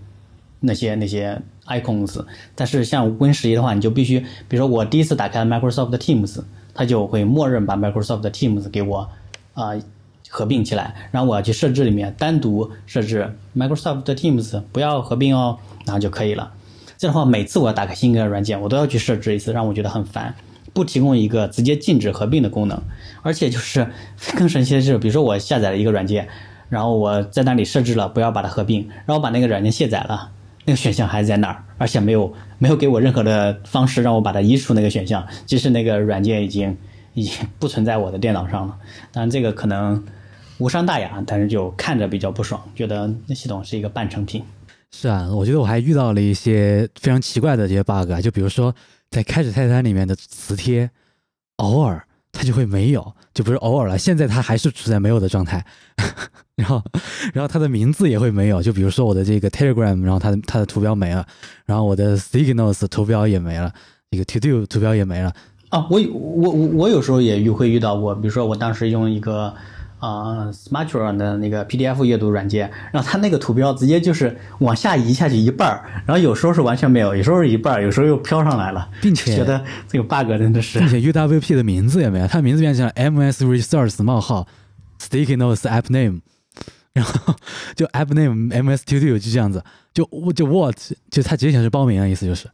那些那些。icons，但是像 Win 十一的话，你就必须，比如说我第一次打开 Microsoft Teams，它就会默认把 Microsoft Teams 给我啊合并起来，然后我要去设置里面单独设置 Microsoft Teams 不要合并哦，然后就可以了。这样的话，每次我要打开新一个软件，我都要去设置一次，让我觉得很烦。不提供一个直接禁止合并的功能，而且就是 更神奇的是，比如说我下载了一个软件，然后我在那里设置了不要把它合并，然后把那个软件卸载了。那个选项还在那儿，而且没有没有给我任何的方式让我把它移除那个选项，即使那个软件已经已经不存在我的电脑上了。当然这个可能无伤大雅，但是就看着比较不爽，觉得那系统是一个半成品。是啊，我觉得我还遇到了一些非常奇怪的这些 bug，就比如说在开始菜单里面的磁贴，偶尔它就会没有，就不是偶尔了，现在它还是处在没有的状态。然后，然后它的名字也会没有，就比如说我的这个 Telegram，然后它的它的图标没了，然后我的 Signals 图标也没了，一个 To Do 图标也没了。啊，我我我我有时候也遇会遇到过，比如说我当时用一个啊 Smartron 的那个 PDF 阅读软件，然后它那个图标直接就是往下移下去一半儿，然后有时候是完全没有，有时候是一半儿，有时候又飘上来了，并且觉得这个 bug 真的是，并且 UWP 的名字也没了，它名字变成了 MS Resource 冒号 Sticky Notes App Name。然后就 app name ms studio 就这样子，就我就 what 就它直接显示包名的意思就是，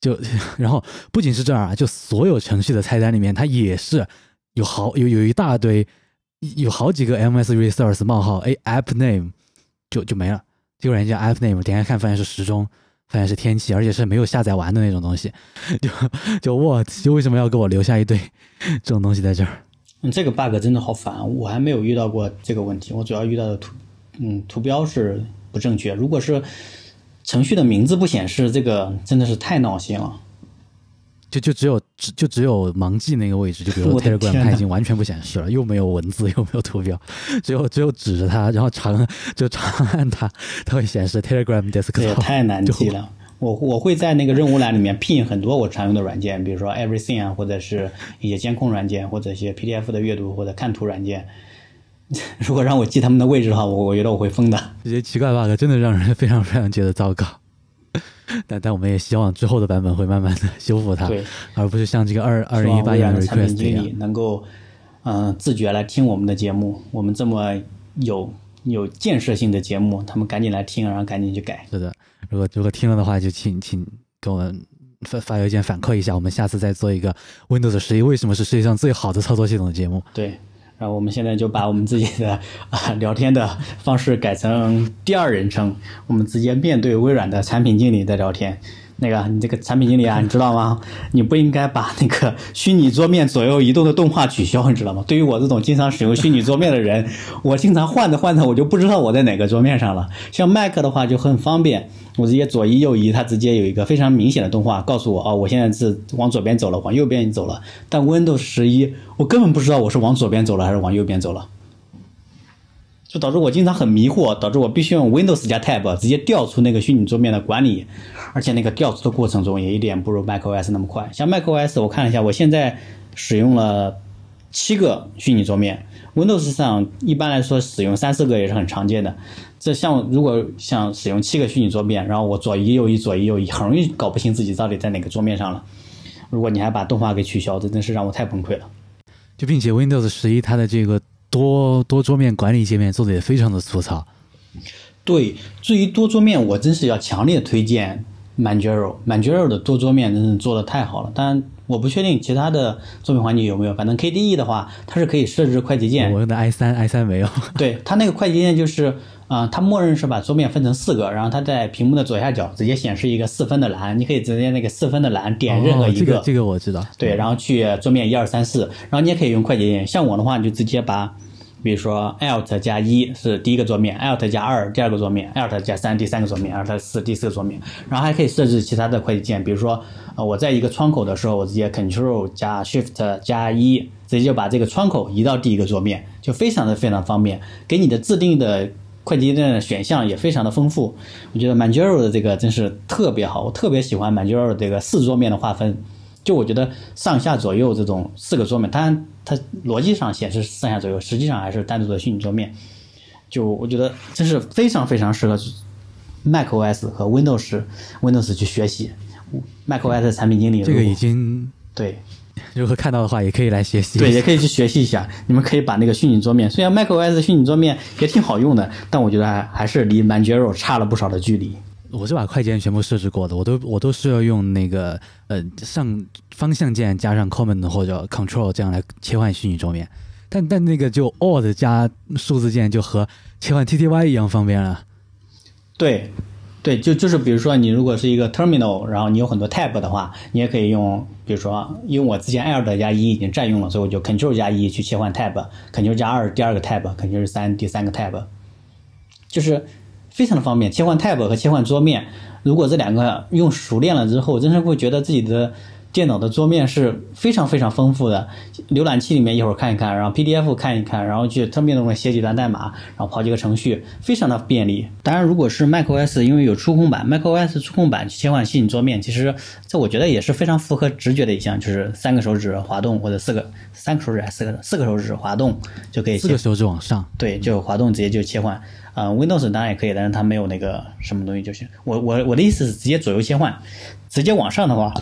就 然后不仅是这儿啊，就所有程序的菜单里面，它也是有好有有一大堆，有好几个 ms resource 冒号 a app name 就就没了，这个软件 app name 点开看发现是时钟，发现是天气，而且是没有下载完的那种东西，就就 what 就为什么要给我留下一堆这种东西在这儿？嗯，这个 bug 真的好烦，我还没有遇到过这个问题，我主要遇到的图。嗯，图标是不正确。如果是程序的名字不显示，这个真的是太闹心了。就就只有只就只有盲记那个位置，就比如 Telegram 它已经完全不显示了，又没有文字，又没有图标，只有只有指着它，然后长 就长按它，它会显示 Telegram Desktop。也太难记了。我我会在那个任务栏里面 pin 很多我常用的软件，比如说 Everything 啊，或者是一些监控软件，或者一些 PDF 的阅读或者看图软件。如果让我记他们的位置的话，我我觉得我会疯的。这些奇怪 bug 真的让人非常非常觉得糟糕。但但我们也希望之后的版本会慢慢的修复它，对，而不是像这个二二零一八年的产品经理能够嗯自觉来听我们的节目，我们这么有有建设性的节目，他们赶紧来听，然后赶紧去改。是的，如果如果听了的话，就请请给我们发发邮件反馈一下，我们下次再做一个 Windows 十一为什么是世界上最好的操作系统的节目。对。然后我们现在就把我们自己的 啊聊天的方式改成第二人称，我们直接面对微软的产品经理在聊天。那个，你这个产品经理啊，你知道吗？你不应该把那个虚拟桌面左右移动的动画取消，你知道吗？对于我这种经常使用虚拟桌面的人，我经常换着换着，我就不知道我在哪个桌面上了。像 Mac 的话就很方便，我直接左移右移，它直接有一个非常明显的动画告诉我，哦，我现在是往左边走了，往右边走了。但 Windows 十一，我根本不知道我是往左边走了还是往右边走了。就导致我经常很迷惑，导致我必须用 Windows 加 Tab 直接调出那个虚拟桌面的管理，而且那个调出的过程中也一点不如 macOS 那么快。像 macOS，我看了一下，我现在使用了七个虚拟桌面，Windows 上一般来说使用三四个也是很常见的。这像如果像使用七个虚拟桌面，然后我左移右移左移右移，很容易搞不清自己到底在哪个桌面上了。如果你还把动画给取消，这真是让我太崩溃了。就并且 Windows 十一它的这个多多桌面管理界面做的也非常的粗糙。对，至于多桌面，我真是要强烈推荐 Manjaro，Manjaro 的多桌面真是做的太好了。当然，我不确定其他的作品环境有没有，反正 KDE 的话，它是可以设置快捷键。我用的 i 三 i 三没有。对，它那个快捷键就是啊、它默认是把桌面分成四个，然后它在屏幕的左下角直接显示一个四分的栏，你可以直接那个四分的栏点任何哦一这个这个我知道。对，然后去桌面一二三四，然后你也可以用快捷键。像我的话，你就直接把，比如说 Alt 加一是第一个桌面，Alt 加二第二个桌面，Alt 加三第三个桌面，Alt 四第四个桌面。然后还可以设置其他的快捷键，比如说呃我在一个窗口的时候，我直接 Control 加 Shift 加一，直接就把这个窗口移到第一个桌面，就非常的非常方便。给你的自定的快捷键的选项也非常的丰富。我觉得 Manjaro 的这个真是特别好，我特别喜欢 Manjaro 这个四桌面的划分。就我觉得上下左右这种四个桌面，当然它逻辑上显示上下左右，实际上还是单独的虚拟桌面。就我觉得真是非常非常适合 macOS 和 Windows Windows 去学习。macOS 的产品经理这个已经对如果看到的话，也可以来学习。对，也可以去学习一下。你们可以把那个虚拟桌面，虽然 macOS 的虚拟桌面也挺好用的，但我觉得还还是离 Manjaro 差了不少的距离。我是把快捷键全部设置过的，我都我都是要用那个呃上方向键加上 Command 或者 Control 这样来切换虚拟桌面，但但那个就 Alt 加数字键就和切换 TTY 一样方便了。对，对，就就是比如说你如果是一个 terminal，然后你有很多 tab 的话，你也可以用，比如说，因为我之前 Alt 加一已经占用了，所以我就 Control 加一去切换 tab，Control 加二第二个 tab，Control 三第三个 tab，就是非常的方便。切换 tab 和切换桌面，如果这两个用熟练了之后，真是会觉得自己的电脑的桌面是非常非常丰富的。浏览器里面一会儿看一看，然后 PDF 看一看，然后去 terminal 中写几段代码，然后跑几个程序，非常的便利。当然，如果是 macOS，因为有触控板，macOS 触控板去切换虚拟桌面，其实这我觉得也是非常符合直觉的一项，就是三个手指滑动或者四个三个手指还是四个四个手指滑动就可以切四个手指往上，对，就滑动直接就切换。啊、w i n d o w s 当然也可以，但是它没有那个什么东西就行。我我我的意思是直接左右切换，直接往上的话，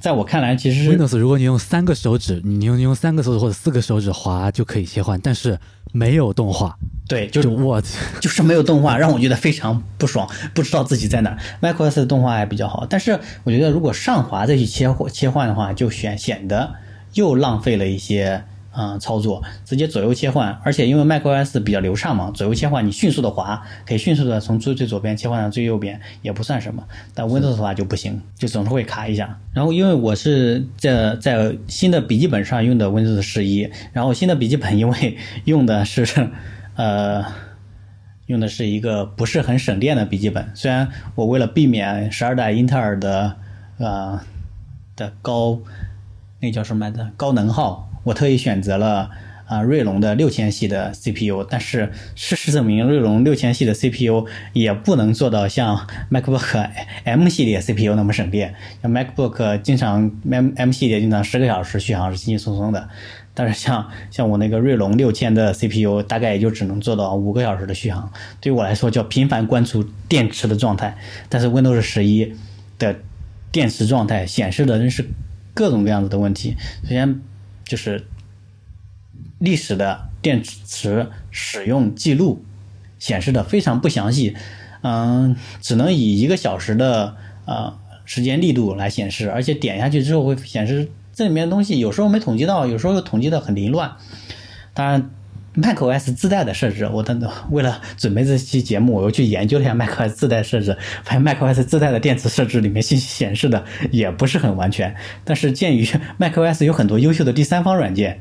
在我看来其实是 Windows 如果你用三个手指，你用你用三个手指或者四个手指滑就可以切换，但是没有动画，对，就是我就是没有动画，让我觉得非常不爽，不知道自己在哪。macOS 的动画还比较好，但是我觉得如果上滑再去切换切换的话，就显显得又浪费了一些嗯、呃操作。直接左右切换，而且因为 macOS 比较流畅嘛，左右切换你迅速的滑，可以迅速的从最最左边切换到最右边，也不算什么。但 Windows 的话就不行，就总是会卡一下。然后因为我是在在新的笔记本上用的 Windows 十一，然后新的笔记本因为 用的是呃。用的是一个不是很省电的笔记本。虽然我为了避免十二代英特尔的呃的高那叫什么来着高能耗，我特意选择了啊、锐龙的六千系的 CPU。但是事实证明，锐龙六千系的 CPU 也不能做到像 MacBook M 系列 CPU 那么省电。像 MacBook 经常 M M 系列经常十个小时续航是轻轻松松的。但是像像我那个锐龙六千的 CPU，大概也就只能做到五个小时的续航，对于我来说叫频繁关注电池的状态。但是 Windows 十一的电池状态显示的真是各种各样子的问题。首先就是历史的电池使用记录显示的非常不详细，嗯，只能以一个小时的呃时间力度来显示，而且点下去之后会显示这里面的东西有时候没统计到，有时候又统计的很凌乱。当然，macOS 自带的设置，我等等为了准备这期节目，我又去研究了一下 macOS 自带设置，发现 macOS 自带的电池设置里面信息显示的也不是很完全。但是鉴于 macOS 有很多优秀的第三方软件，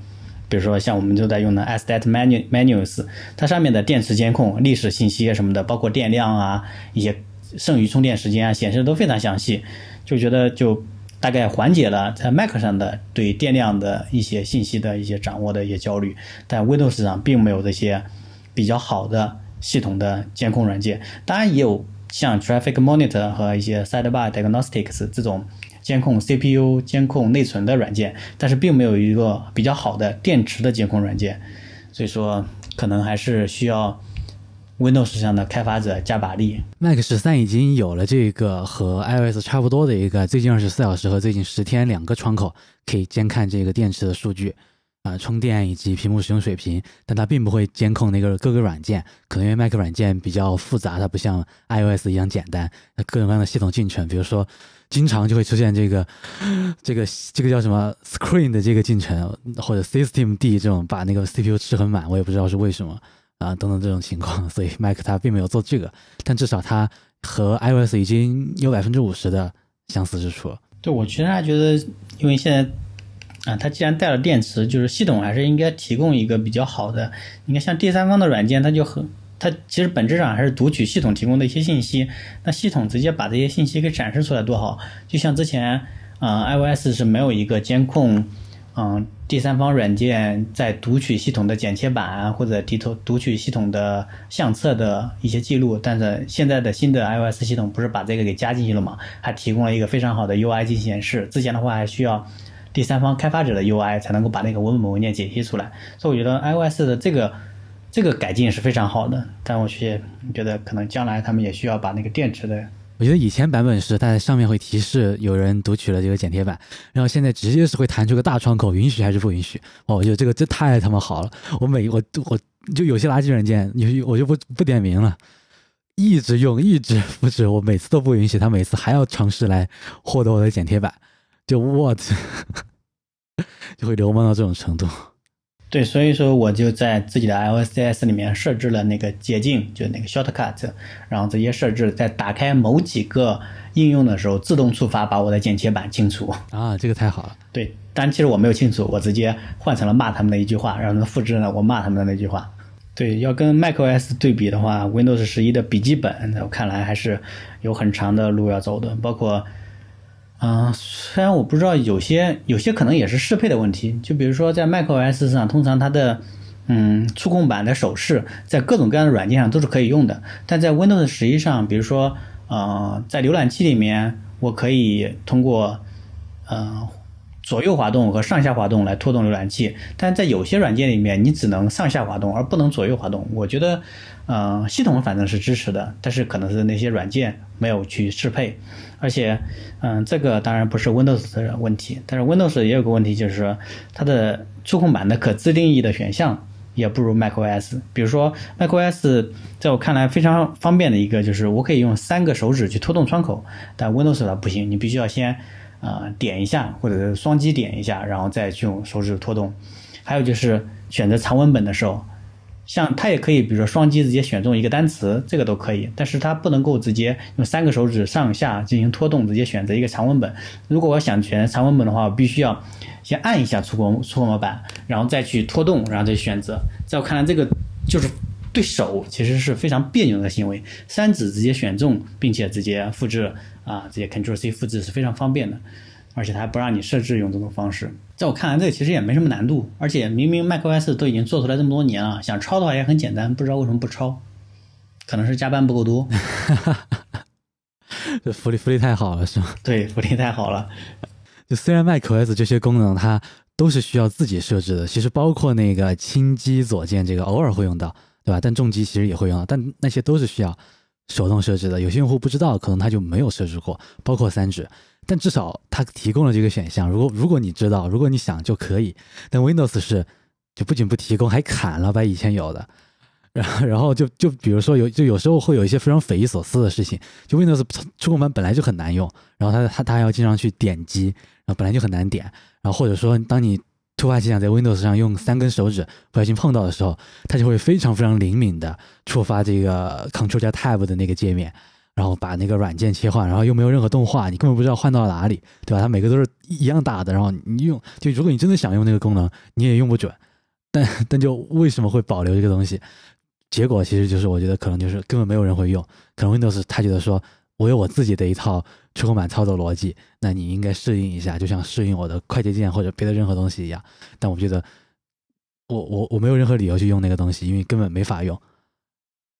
比如说像我们就在用的 Stat Menu Menus，它上面的电池监控、历史信息什么的，包括电量啊、一些剩余充电时间啊，显示都非常详细，就觉得就大概缓解了在 Mac 上的对电量的一些信息的一些掌握的一些焦虑，但 Windows 上并没有这些比较好的系统的监控软件。当然也有像 Traffic Monitor 和一些 Sidebar Diagnostics 这种监控 CPU、监控内存的软件，但是并没有一个比较好的电池的监控软件。所以说，可能还是需要 Windows 上的开发者加把力。Mac 十三已经有了这个和 iOS 差不多的一个最近二十四小时和最近十天两个窗口，可以监看这个电池的数据啊、充电以及屏幕使用水平，但它并不会监控那个各个软件，可能因为 Mac 软件比较复杂，它不像 iOS 一样简单，那各种各样的系统进程，比如说经常就会出现这个这个这个叫什么 Screen 的这个进程，或者 System D 这种把那个 CPU 吃很满，我也不知道是为什么。啊，等等这种情况，所以 Mac 它并没有做这个，但至少它和 iOS 已经有百分之五十的相似之处。对，我其实还觉得，因为现在啊，它既然带了电池，就是系统还是应该提供一个比较好的。你看，像第三方的软件，它就很，它其实本质上还是读取系统提供的一些信息，那系统直接把这些信息给展示出来多好。就像之前，啊，iOS 是没有一个监控。嗯，第三方软件在读取系统的剪切板或者低头读取系统的相册的一些记录，但是现在的新的 iOS 系统不是把这个给加进去了吗？还提供了一个非常好的 UI 进行显示。之前的话还需要第三方开发者的 UI 才能够把那个文本文件解析出来。所以我觉得 iOS 的这个这个改进是非常好的，但我却觉得可能将来他们也需要把那个电池的。我觉得以前版本是它在上面会提示有人读取了这个剪贴板，然后现在直接是会弹出个大窗口，允许还是不允许？哇，我觉得这个这太他妈好了！我每我我就有些垃圾软件，有我就不不点名了，一直用一直复制，我每次都不允许，他每次还要尝试来获得我的剪贴板，就我 就会流氓到这种程度。对，所以说我就在自己的 iOS 里面设置了那个捷径，就那个 shortcut，然后直接设置在打开某几个应用的时候自动触发，把我的剪切板清除。啊，这个太好了。对，但其实我没有清除，我直接换成了骂他们的一句话，让他们复制了我骂他们的那句话。对，要跟 macOS 对比的话，Windows 十一的笔记本，在我看来还是有很长的路要走的，包括。嗯，虽然我不知道有些有些可能也是适配的问题，就比如说在 macOS 上，通常它的嗯触控板的手势在各种各样的软件上都是可以用的，但在 Windows 十一上，比如说呃在浏览器里面，我可以通过呃左右滑动和上下滑动来拖动浏览器，但在有些软件里面，你只能上下滑动而不能左右滑动。我觉得，呃系统反正是支持的，但是可能是那些软件没有去适配。而且，嗯，这个当然不是 Windows 的问题，但是 Windows 也有个问题，就是说它的触控板的可自定义的选项也不如 macOS。比如说 macOS，在我看来非常方便的一个就是我可以用三个手指去拖动窗口，但 Windows 它不行，你必须要先呃点一下，或者是双击点一下，然后再去用手指拖动。还有就是选择长文本的时候。像它也可以，比如说双击直接选中一个单词，这个都可以，但是它不能够直接用三个手指上下进行拖动，直接选择一个长文本。如果我想选长文本的话，我必须要先按一下触控触控模板，然后再去拖动，然后再选择。在我看来，这个就是对手其实是非常别扭的行为。三指直接选中，并且直接复制啊，直接 Ctrl C 复制是非常方便的。而且它还不让你设置用这种方式，在我看来，这个其实也没什么难度。而且明明 macOS 都已经做出来这么多年了，想抄的话也很简单，不知道为什么不抄，可能是加班不够多。这福利福利太好了，是吗？对，福利太好了。就虽然 macOS 这些功能它都是需要自己设置的，其实包括那个轻击左键，这个偶尔会用到，对吧？但重击其实也会用到，但那些都是需要手动设置的。有些用户不知道，可能他就没有设置过，包括三指。但至少它提供了这个选项，如果如果你知道，如果你想就可以。但 Windows 是就不仅不提供，还砍了把以前有的。然 后然后就就比如说有就有时候会有一些非常匪夷所思的事情，就 Windows 触控板本来就很难用，然后它它它还要经常去点击，然后本来就很难点。然后或者说当你突发奇想在 Windows 上用三根手指不小心碰到的时候，它就会非常非常灵敏的触发这个 Control 加 Tab 的那个界面。然后把那个软件切换，然后又没有任何动画，你根本不知道换到了哪里，对吧？它每个都是一样大的，然后你用，就如果你真的想用那个功能，你也用不准。但 但就为什么会保留这个东西？结果其实就是我觉得可能就是根本没有人会用，可能 Windows 他觉得说我有我自己的一套触控板操作逻辑，那你应该适应一下，就像适应我的快捷键或者别的任何东西一样。但我觉得我我我没有任何理由去用那个东西，因为根本没法用。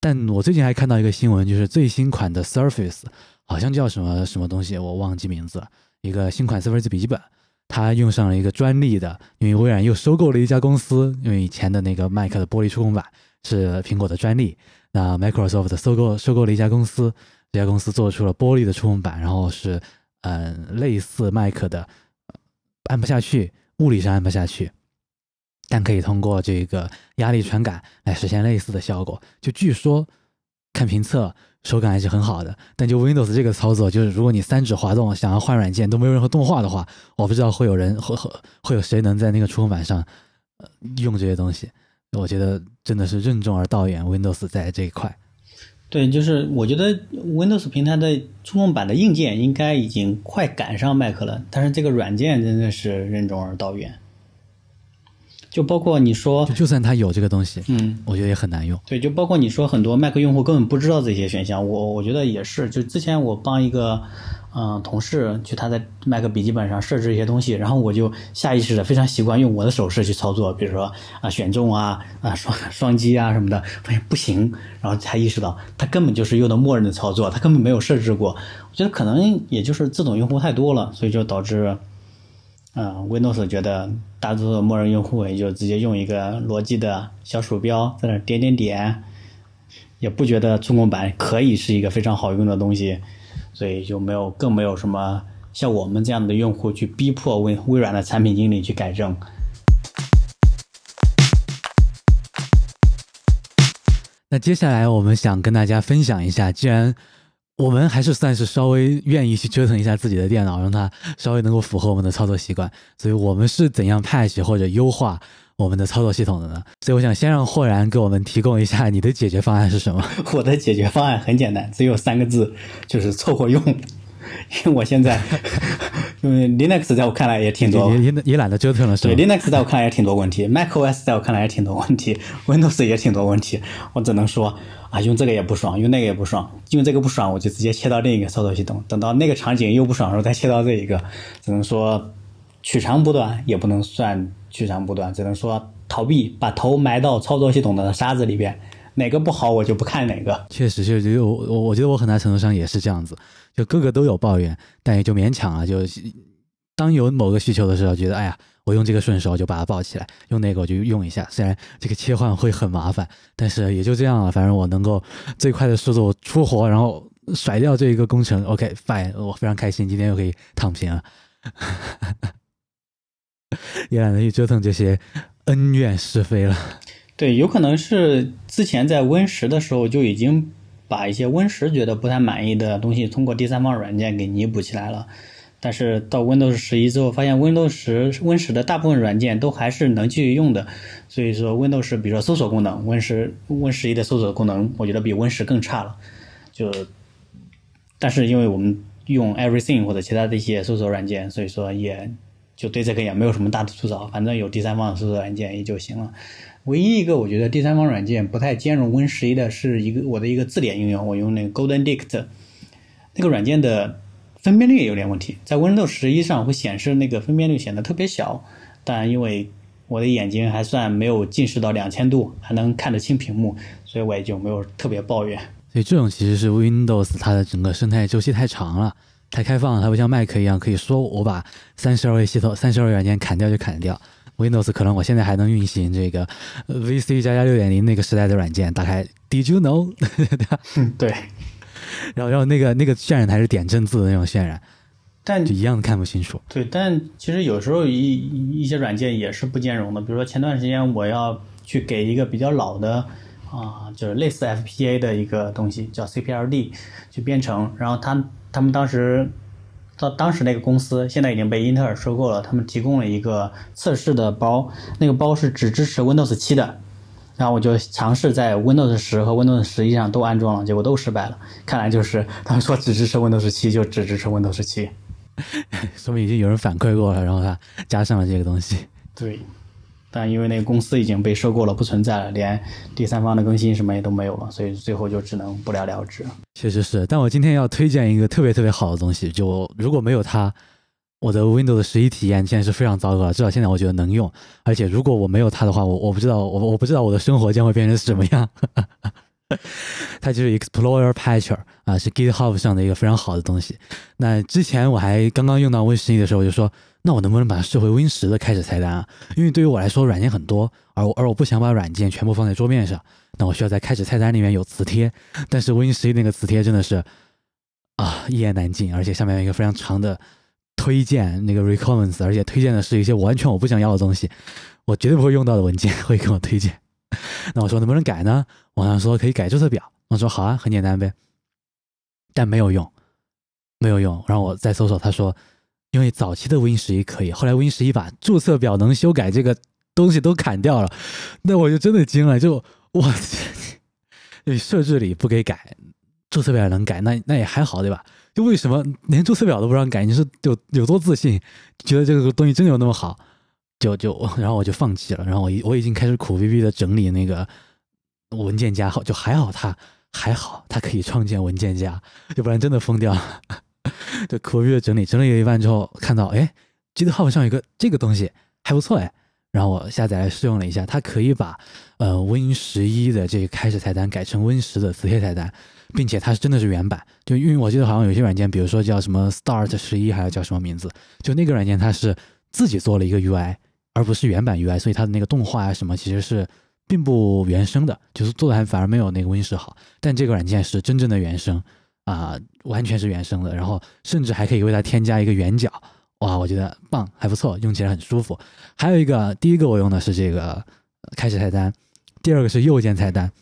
但我最近还看到一个新闻，就是最新款的 Surface 好像叫什么什么东西，我忘记名字了。一个新款 Surface 笔记本，它用上了一个专利的，因为微软又收购了一家公司，因为以前的那个 Mac 的玻璃触控板是苹果的专利，那 Microsoft 收购收购了一家公司，这家公司做出了玻璃的触控板，然后是嗯类似 Mac 的，按不下去，物理上按不下去。但可以通过这个压力传感来实现类似的效果。就据说看评测，手感还是很好的。但就 Windows 这个操作，就是如果你三指滑动想要换软件都没有任何动画的话，我不知道会有人会会会有谁能在那个触控板上呃用这些东西。我觉得真的是任重而道远，Windows 在这一块。对，就是我觉得 Windows 平台的触控板的硬件应该已经快赶上 Mac 了，但是这个软件真的是任重而道远。就包括你说，就算它有这个东西，嗯，我觉得也很难用。对，就包括你说很多 Mac 用户根本不知道这些选项，我我觉得也是。就之前我帮一个嗯同事去他在 Mac 笔记本上设置一些东西，然后我就下意识的非常习惯用我的手势去操作，比如说啊选中啊啊双双击啊什么的，发现不行，然后才意识到他根本就是用的默认的操作，他根本没有设置过。我觉得可能也就是自动用户太多了，所以就导致。嗯，Windows 觉得大多数默认用户也就直接用一个罗技的小鼠标在那点点点，也不觉得触控板可以是一个非常好用的东西，所以就没有更没有什么像我们这样的用户去逼迫微微软的产品经理去改正。那接下来我们想跟大家分享一下，既然我们还是算是稍微愿意去折腾一下自己的电脑，让它稍微能够符合我们的操作习惯。所以我们是怎样 patch 或者优化我们的操作系统的呢？所以我想先让霍然给我们提供一下你的解决方案是什么。我的解决方案很简单，只有三个字，就是凑合用。因为我现在，因为 Linux 在我看来也挺多，也也也懒得折腾了，是吧？对，Linux 在我看来也挺多问题，MacOS 在我看来也挺多问题，Windows 也挺多问题。我只能说啊，用这个也不爽，用那个也不爽，用这个不爽，我就直接切到另一个操作系统。等到那个场景又不爽的时候，再切到这一个，只能说取长补短，也不能算取长补短，只能说逃避，把头埋到操作系统的沙子里边。哪个不好，我就不看哪个。确实，确实，我我我觉得我很大程度上也是这样子，就个个都有抱怨，但也就勉强啊。就当有某个需求的时候，觉得哎呀，我用这个顺手，就把它抱起来；用那个我就用一下。虽然这个切换会很麻烦，但是也就这样了。反正我能够最快的速度出活，然后甩掉这一个工程。OK，fine，我非常开心，今天又可以躺平了，也懒得去折腾这些恩怨是非了。对，有可能是之前在 Win 十的时候就已经把一些 Win 十觉得不太满意的东西通过第三方软件给弥补起来了，但是到 Windows 十一之后，发现 Windows 十 Win 十的大部分软件都还是能继续用的，所以说 Windows 十比如说搜索功能，Win 十 Win 十一的搜索功能，我觉得比 Win 十更差了，就，但是因为我们用 Everything 或者其他的一些搜索软件，所以说也就对这个也没有什么大的吐槽，反正有第三方的搜索软件也就行了。唯一一个我觉得第三方软件不太兼容 Win 十一的是一个我的一个字典应用，我用那个 Golden Dict，那个软件的分辨率也有点问题，在 Windows 十一上会显示那个分辨率显得特别小，但因为我的眼睛还算没有近视到两千度，还能看得清屏幕，所以我也就没有特别抱怨。所以这种其实是 Windows 它的整个生态周期太长了，太开放了，它不像 Mac 一样可以说我把三十二位系统、三十二位软件砍掉就砍掉。Windows 可能我现在还能运行这个 VC 加加六点零那个时代的软件，打开 Did you know？对，然后然后那个那个渲染还是点阵字的那种渲染，但就一样看不清楚。对，但其实有时候一一些软件也是不兼容的，比如说前段时间我要去给一个比较老的啊，就是类似 FPA 的一个东西叫 CPLD 去编程，然后他他们当时。到当时那个公司现在已经被英特尔收购了，他们提供了一个测试的包，那个包是只支持 Windows 七的，然后我就尝试在 Windows 十和 Windows 十一上都安装了，结果都失败了。看来就是他们说只支持 Windows 七就只支持 Windows 七，说明已经有人反馈过了，然后他加上了这个东西。对。但因为那个公司已经被收购了，不存在了，连第三方的更新什么也都没有了，所以最后就只能不了了之。确实是，但我今天要推荐一个特别特别好的东西，就如果没有它，我的 Windows 十一体验现在是非常糟糕，至少现在我觉得能用。而且如果我没有它的话，我我不知道我我不知道我的生活将会变成什么样。它就是 Explorer Patcher 啊，是 GitHub 上的一个非常好的东西。那之前我还刚刚用到 Win 十一的时候，我就说，那我能不能把它设回 Win 十的开始菜单啊？因为对于我来说，软件很多，而我而我不想把软件全部放在桌面上，那我需要在开始菜单里面有磁贴。但是 Win 十一那个磁贴真的是啊一言难尽，而且下面有一个非常长的推荐那个 Recommends，而且推荐的是一些完全我不想要的东西，我绝对不会用到的文件 会给我推荐。那我说能不能改呢？网上说可以改注册表，我说好啊，很简单呗。但没有用，没有用。然后我再搜索，他说因为早期的 Win 十一可以，后来 Win 十一把注册表能修改这个东西都砍掉了。那我就真的惊了，就我你 设置里不给改，注册表能改，那那也还好对吧？就为什么连注册表都不让改？你是有有多自信，觉得这个东西真的有那么好？就就然后我就放弃了，然后我我已经开始苦逼逼的整理那个文件夹，好就还好，它还好，它可以创建文件夹，要不然真的疯掉了。就苦逼的整理，整理了一半之后，看到哎，GitHub 上有个这个东西还不错哎，然后我下载来试用了一下，它可以把呃 Win 十一的这个开始菜单改成 Win 十的磁贴菜单，并且它是真的是原版，就因为我记得好像有些软件，比如说叫什么 Start 十一，还要叫什么名字，就那个软件它是自己做了一个 UI。而不是原版 UI，所以它的那个动画啊什么其实是并不原生的，就是做的还反而没有那个 Win 十好。但这个软件是真正的原生啊，完全是原生的，然后甚至还可以为它添加一个圆角，哇，我觉得棒，还不错，用起来很舒服。还有一个，第一个我用的是这个开始菜单，第二个是右键菜单。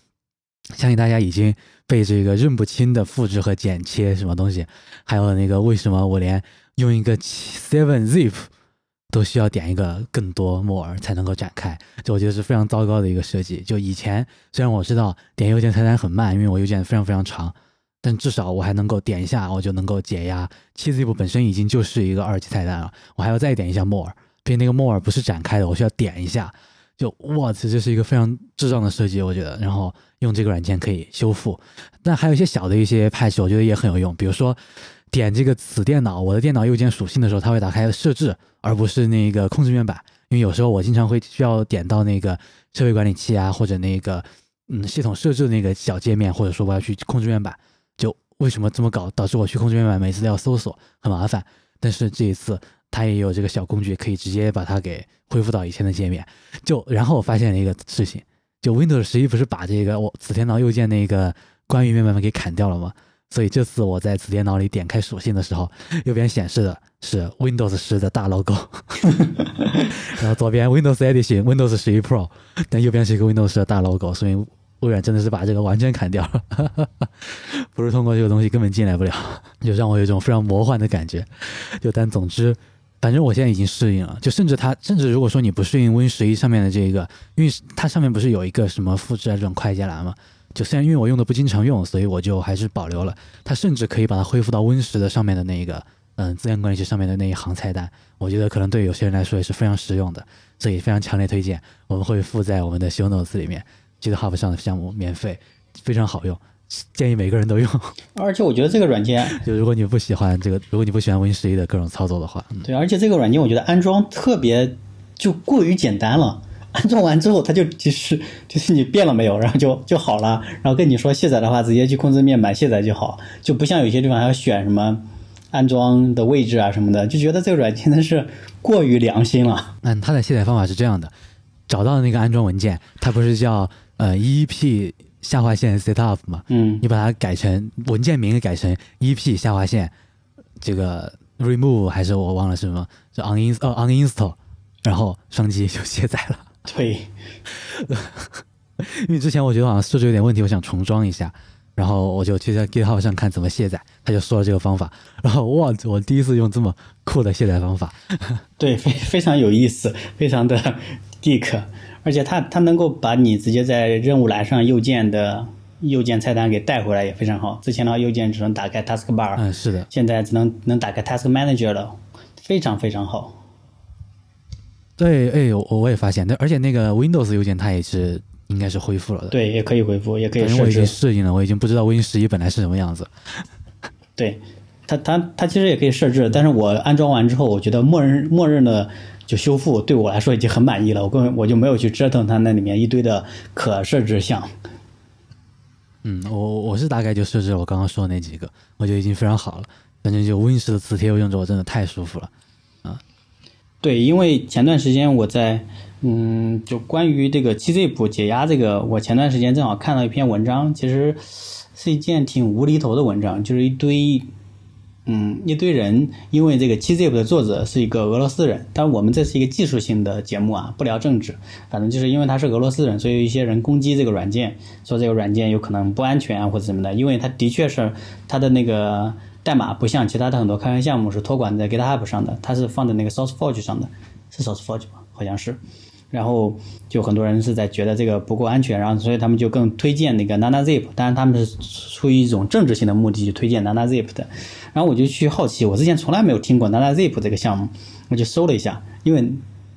相信大家已经被这个认不清的复制和剪切什么东西，还有那个为什么我连用一个 Seven Zip。都需要点一个更多 more 才能够展开，就我觉得是非常糟糕的一个设计。就以前虽然我知道点右键菜单很慢，因为我右键非常非常长，但至少我还能够点一下，我就能够解压。七 zip 本身已经就是一个二级菜单了，我还要再点一下 more，并那个 more 不是展开的，我需要点一下。就我操，这是一个非常智障的设计，我觉得。然后用这个软件可以修复，但还有一些小的一些 patch，我觉得也很有用，比如说。点这个此电脑，我的电脑右键属性的时候，它会打开设置，而不是那个控制面板。因为有时候我经常会需要点到那个设备管理器啊，或者那个嗯系统设置那个小界面，或者说我要去控制面板，就为什么这么搞，导致我去控制面板每次都要搜索，很麻烦。但是这一次它也有这个小工具，可以直接把它给恢复到以前的界面。就然后我发现了一个事情，就 Windows 十一不是把这个我此电脑右键那个关于面板给砍掉了吗？所以这次我在此电脑里点开属性的时候，右边显示的是 Windows 十的大 logo，然后左边 Windows Edition Windows 十一 Pro，但右边是一个 Windows 十的大 logo，说明微软真的是把这个完全砍掉了，不是通过这个东西根本进来不了，就让我有一种非常魔幻的感觉。就但总之，反正我现在已经适应了，就甚至它甚至如果说你不适应 Win 十一上面的这个，因为它上面不是有一个什么复制啊这种快捷栏吗？就虽然因为我用的不经常用，所以我就还是保留了。它甚至可以把它恢复到 Win 十的上面的那一个，嗯，资源管理器上面的那一行菜单。我觉得可能对有些人来说也是非常实用的，所以非常强烈推荐。我们会附在我们的 Show Notes 里面，GitHub 上的项目免费，非常好用，建议每个人都用。而且我觉得这个软件，就如果你不喜欢这个，如果你不喜欢 Win 十一的各种操作的话，对，而且这个软件我觉得安装特别就过于简单了。安装完之后，它就就是就是你变了没有，然后就就好了。然后跟你说卸载的话，直接去控制面板卸载就好，就不像有些地方还要选什么安装的位置啊什么的，就觉得这个软件真是过于良心了。嗯，它的卸载方法是这样的：找到那个安装文件，它不是叫呃 EP 下划线 setup 嘛？嗯，你把它改成文件名改成 EP 下划线这个 remove 还是我忘了是什么，就 uninst 哦 uninstall，然后双击就卸载了。对，因为之前我觉得好像设置有点问题，我想重装一下，然后我就去在 GitHub 上看怎么卸载，他就说了这个方法，然后哇，我第一次用这么酷的卸载方法，对，非非常有意思，非常的 geek，而且它它能够把你直接在任务栏上右键的右键菜单给带回来，也非常好。之前的话右键只能打开 Taskbar，嗯，是的，现在只能能打开 Task Manager 了，非常非常好。对，哎，我我也发现，那而且那个 Windows 右键它也是应该是恢复了的。对，也可以恢复，也可以。我已经适应了，我已经不知道 Win 十一本来是什么样子。对，它它它其实也可以设置，但是我安装完之后，我觉得默认默认的就修复对我来说已经很满意了，我根本我就没有去折腾它那里面一堆的可设置项。嗯，我我是大概就设置我刚刚说的那几个，我觉得已经非常好了。反正就 Win 十的磁贴用着我真的太舒服了啊！对，因为前段时间我在嗯，就关于这个七 zip 解压这个，我前段时间正好看到一篇文章，其实是一件挺无厘头的文章，就是一堆。嗯，一堆人因为这个七 zip 的作者是一个俄罗斯人，但我们这是一个技术性的节目啊，不聊政治。反正就是因为他是俄罗斯人，所以一些人攻击这个软件，说这个软件有可能不安全啊或者什么的。因为他的确是他的那个代码不像其他的很多开源项目是托管在 GitHub 上的，它是放在那个 SourceForge 上的，是 SourceForge 吧？好像是。然后就很多人是在觉得这个不够安全，然后所以他们就更推荐那个 NanaZip，当然他们是出于一种政治性的目的去推荐 NanaZip 的。然后我就去好奇，我之前从来没有听过 NanaZip 这个项目，我就搜了一下，因为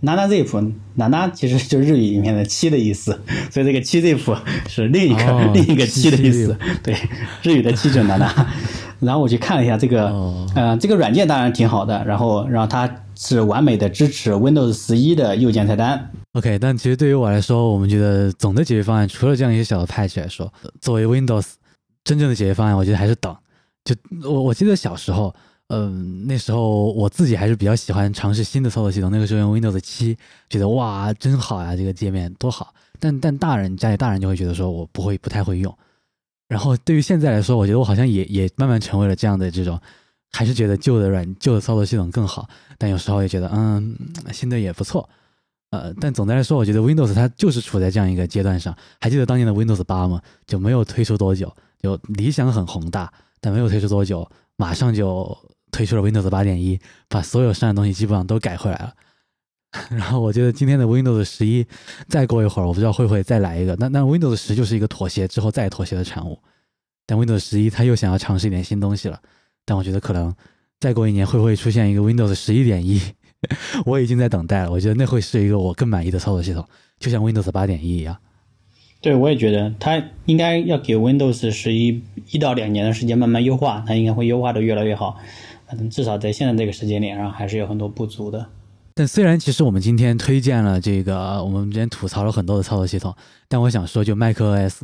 NanaZip，Nana 其实就是日语里面的七的意思，所以这个七 Zip 是另一个 另一个七的意思，对，日语的七就 Nana。然后我去看了一下这个，呃，这个软件当然挺好的，然后然后它是完美的支持 Windows 十一的右键菜单。OK，但其实对于我来说，我们觉得总的解决方案，除了这样一些小的 patch 来说，作为 Windows 真正的解决方案，我觉得还是等。就我我记得小时候，嗯，那时候我自己还是比较喜欢尝试新的操作系统。那个时候用 Windows 七，觉得哇，真好呀，这个界面多好。但但大人家里大人就会觉得说我不会不太会用。然后对于现在来说，我觉得我好像也也慢慢成为了这样的这种，还是觉得旧的软旧的操作系统更好。但有时候也觉得嗯，新的也不错。呃，但总的来说，我觉得 Windows 它就是处在这样一个阶段上。还记得当年的 Windows 八吗？就没有推出多久，就理想很宏大，但没有推出多久，马上就推出了 Windows 八点一，把所有删的东西基本上都改回来了。然后我觉得今天的 Windows 十一，再过一会儿，我不知道会不会再来一个。那那 Windows 十就是一个妥协之后再妥协的产物，但 Windows 十一它又想要尝试一点新东西了。但我觉得可能再过一年会不会出现一个 Windows 十一点一？我已经在等待了，我觉得那会是一个我更满意的操作系统，就像 Windows 八点一一样。对，我也觉得它应该要给 Windows 十一一到两年的时间慢慢优化，它应该会优化的越来越好。反正至少在现在这个时间点上，还是有很多不足的。但虽然其实我们今天推荐了这个，我们之前吐槽了很多的操作系统，但我想说，就 macOS，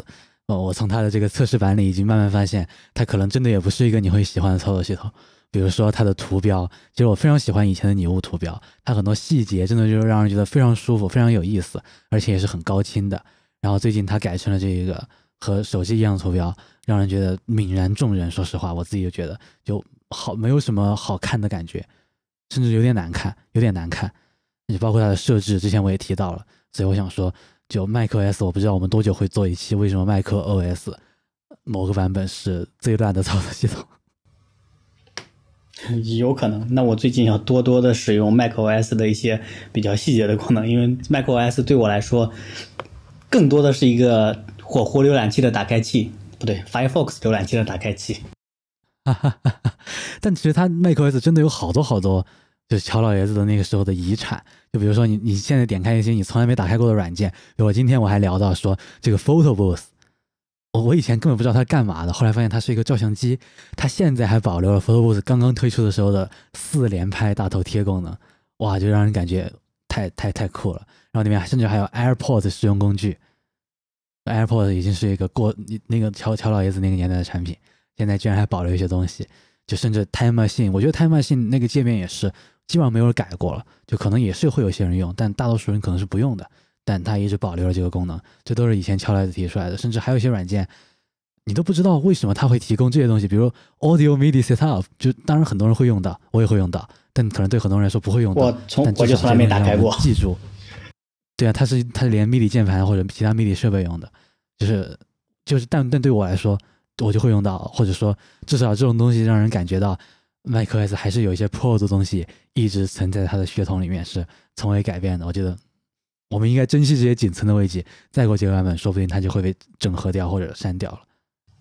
哦，我从它的这个测试版里已经慢慢发现，它可能真的也不是一个你会喜欢的操作系统。比如说它的图标，其实我非常喜欢以前的拟物图标，它很多细节真的就是让人觉得非常舒服、非常有意思，而且也是很高清的。然后最近它改成了这个和手机一样的图标，让人觉得泯然众人。说实话，我自己就觉得就好，没有什么好看的感觉，甚至有点难看，有点难看。你包括它的设置，之前我也提到了，所以我想说，就 macOS，我不知道我们多久会做一期，为什么 macOS 某个版本是最烂的操作系统。有可能，那我最近要多多的使用 macOS 的一些比较细节的功能，因为 macOS 对我来说，更多的是一个火狐浏览器的打开器，不对，Firefox 浏览器的打开器。哈哈哈哈但其实它 macOS 真的有好多好多，就是乔老爷子的那个时候的遗产。就比如说你你现在点开一些你从来没打开过的软件，我今天我还聊到说这个 Photo Booth。我我以前根本不知道它干嘛的，后来发现它是一个照相机，它现在还保留了 Photobooth 刚刚推出的时候的四连拍大头贴功能，哇，就让人感觉太太太酷了。然后里面甚至还有 AirPods 使用工具，AirPods 已经是一个过那个乔乔老爷子那个年代的产品，现在居然还保留一些东西，就甚至 Time Machine，我觉得 Time Machine 那个界面也是基本上没有人改过了，就可能也是会有些人用，但大多数人可能是不用的。但它一直保留了这个功能，这都是以前乔来子提出来的，甚至还有一些软件，你都不知道为什么它会提供这些东西，比如 Audio MIDI Setup，就当然很多人会用到，我也会用到，但可能对很多人来说不会用到。我从我就从来没打开过。记住，对啊，它是它是连 MIDI 键盘或者其他 MIDI 设备用的，就是就是，但但对我来说，我就会用到，或者说至少这种东西让人感觉到 macOS 还是有一些 Pro 的东西一直存在它的血统里面，是从未改变的。我觉得。我们应该珍惜这些仅存的位置，再过几个版本，说不定它就会被整合掉或者删掉了，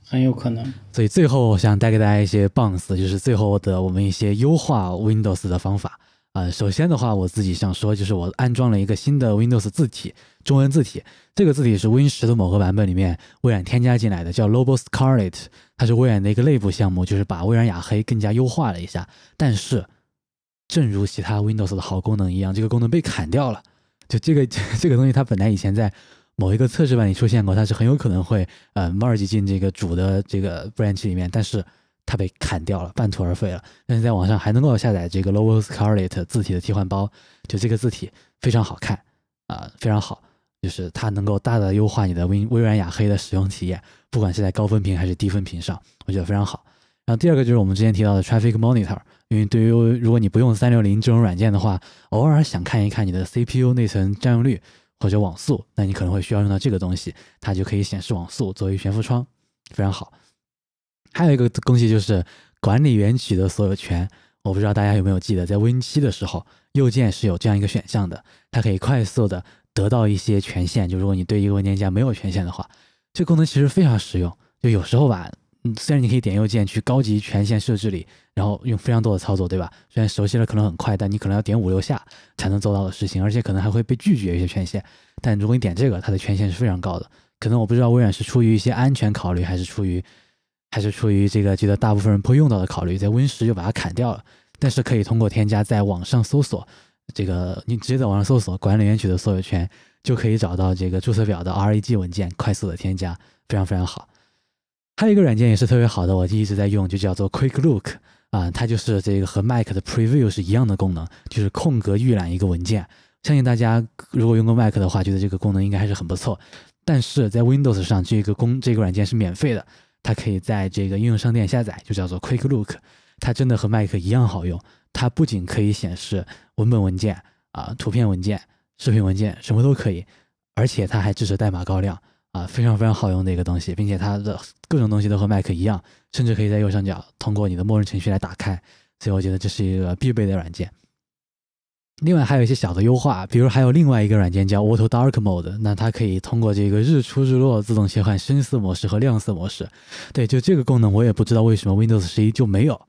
很有可能。所以最后我想带给大家一些 bounce，就是最后的我们一些优化 Windows 的方法啊、首先的话，我自己想说，就是我安装了一个新的 Windows 字体，中文字体。这个字体是 Win 十的某个版本里面微软添加进来的，叫 Lobo Scarlet，它是微软的一个内部项目，就是把微软雅黑更加优化了一下。但是，正如其他 Windows 的好功能一样，这个功能被砍掉了。就这个 这个东西，它本来以前在某一个测试版里出现过，它是很有可能会呃 merge 进这个主的这个 branch 里面，但是它被砍掉了，半途而废了。但是在网上还能够下载这个 Logo Scarlet 字体的替换包，就这个字体非常好看啊、非常好，就是它能够大大优化你的微微软雅黑的使用体验，不管是在高分屏还是低分屏上，我觉得非常好。然后第二个就是我们之前提到的 Traffic Monitor，因为对于如果你不用三六零这种软件的话，偶尔想看一看你的 CPU 内存占用率或者网速，那你可能会需要用到这个东西，它就可以显示网速作为悬浮窗，非常好。还有一个东西就是管理原曲的所有权，我不知道大家有没有记得，在 Win 七的时候，右键是有这样一个选项的，它可以快速的得到一些权限。就如果你对一个文件夹没有权限的话，这功能其实非常实用。就有时候吧，嗯，虽然你可以点右键去高级权限设置里，然后用非常多的操作，对吧？虽然熟悉了可能很快，但你可能要点五六下才能做到的事情，而且可能还会被拒绝一些权限。但如果你点这个，它的权限是非常高的。可能我不知道微软是出于一些安全考虑，还是出于还是出于这个觉得大部分人不会用到的考虑，在 Win 十就把它砍掉了。但是可以通过添加在网上搜索这个，你直接在网上搜索管理原曲的所有权，就可以找到这个注册表的 RAG 文件，快速的添加，非常非常好。还有一个软件也是特别好的，我就一直在用，就叫做 Quick Look 啊，它就是这个和 Mac 的 Preview 是一样的功能，就是空格预览一个文件。相信大家如果用过 Mac 的话，觉得这个功能应该还是很不错。但是在 Windows 上，这个功这个软件是免费的，它可以在这个应用商店下载，就叫做 Quick Look。它真的和 Mac 一样好用，它不仅可以显示文本文件啊、图片文件、视频文件，什么都可以，而且它还支持代码高亮啊，非常非常好用的一个东西，并且它的各种东西都和 Mac 一样，甚至可以在右上角通过你的默认程序来打开，所以我觉得这是一个必备的软件。另外还有一些小的优化，比如还有另外一个软件叫 Auto Dark Mode，那它可以通过这个日出日落自动切换深色模式和亮色模式。对，就这个功能我也不知道为什么 Windows 十一就没有。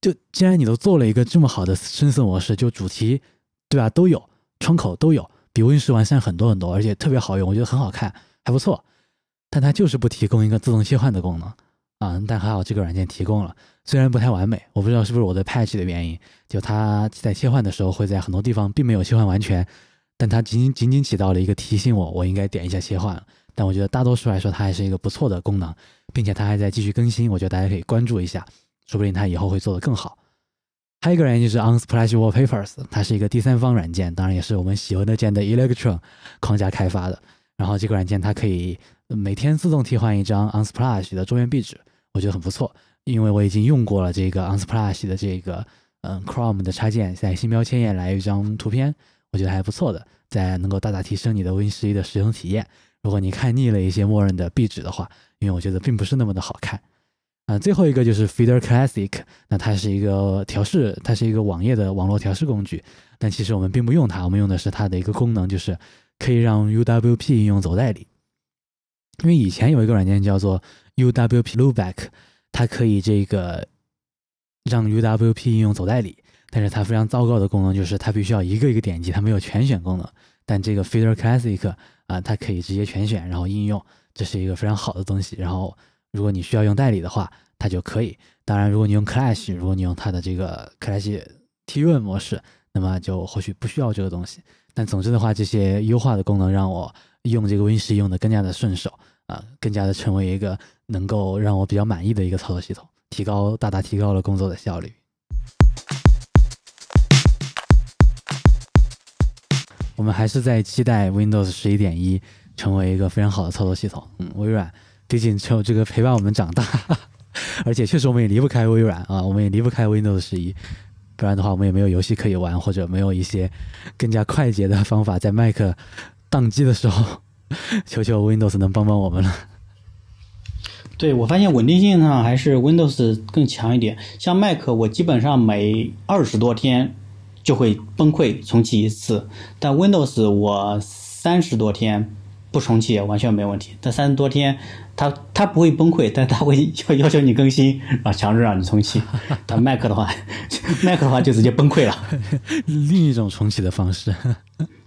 就既然你都做了一个这么好的深色模式，就主题对吧都有，窗口都有，比 Win 十完善很多很多，而且特别好用，我觉得很好看，还不错。但它就是不提供一个自动切换的功能啊，但还好这个软件提供了，虽然不太完美，我不知道是不是我的 patch 的原因，就它在切换的时候会在很多地方并没有切换完全，但它仅仅仅仅起到了一个提醒我，我应该点一下切换。但我觉得大多数来说，它还是一个不错的功能，并且它还在继续更新，我觉得大家可以关注一下，说不定它以后会做得更好。还有一个软件就是 Unsplash Wallpapers，它是一个第三方软件，当然也是我们喜闻乐见的 Electron 框架开发的。然后这个软件它可以每天自动替换一张 Unsplash 的桌面壁纸，我觉得很不错，因为我已经用过了这个 Unsplash 的这个嗯 Chrome 的插件，在新标签页来一张图片，我觉得还不错的，在能够大大提升你的 Win 十一的使用体验。如果你看腻了一些默认的壁纸的话，因为我觉得并不是那么的好看。啊、最后一个就是 Feeder Classic，那它是一个调试，它是一个网页的网络调试工具，但其实我们并不用它，我们用的是它的一个功能，就是可以让 UWP 应用走代理。因为以前有一个软件叫做 UWP Loopback，它可以这个让 UWP 应用走代理，但是它非常糟糕的功能就是它必须要一个一个点击，它没有全选功能。但这个 Feeder Classic 啊、它可以直接全选，然后应用，这是一个非常好的东西。然后如果你需要用代理的话，它就可以。当然，如果你用 Clash，如果你用它的这个 Clash T Run 模式，那么就或许不需要这个东西。但总之的话，这些优化的功能让我用这个 Win 十用的更加的顺手啊、更加的成为一个能够让我比较满意的一个操作系统，提高大大提高了工作的效率。我们还是在期待 Windows 十一点一成为一个非常好的操作系统。嗯，微软毕竟只有这个陪伴我们长大，而且确实我们也离不开微软啊，我们也离不开 Windows 十一，不然的话我们也没有游戏可以玩，或者没有一些更加快捷的方法在 Mac 宕机的时候，求求 Windows 能帮帮我们了。对我发现稳定性上还是 Windows 更强一点。像 Mac，我基本上每二十多天就会崩溃重启一次，但 Windows 我三十多天不不重启完全没问题。但三十多天，它它不会崩溃，但它会要要求你更新，啊，强制让你重启。但 Mac 的话，Mac 的话就直接崩溃了。另一种重启的方式，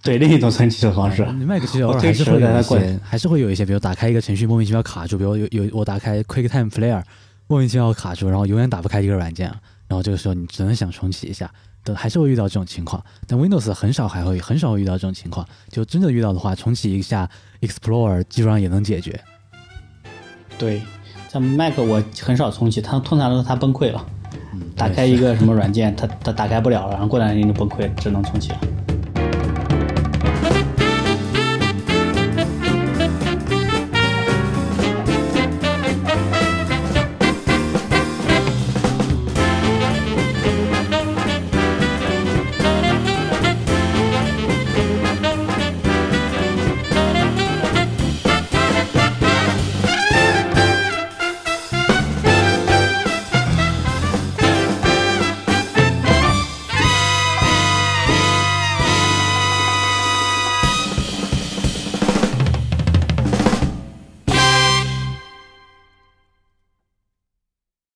对，另一种重启的方式。你 Mac 其实偶尔还是会有一些，还是会有一些，比如打开一个程序莫名其妙卡住，比如有有我打开 QuickTime Player 莫名其妙卡住，然后永远打不开一个软件，然后这个时候你只能想重启一下。都还是会遇到这种情况，但 Windows 很少还会很少会遇到这种情况。就真的遇到的话，重启一下 Explorer 基本上也能解决。对，像 Mac 我很少重启，它通常都是它崩溃了，打开一个什么软件，它它打开不了了，然后过两天就崩溃，只能重启了。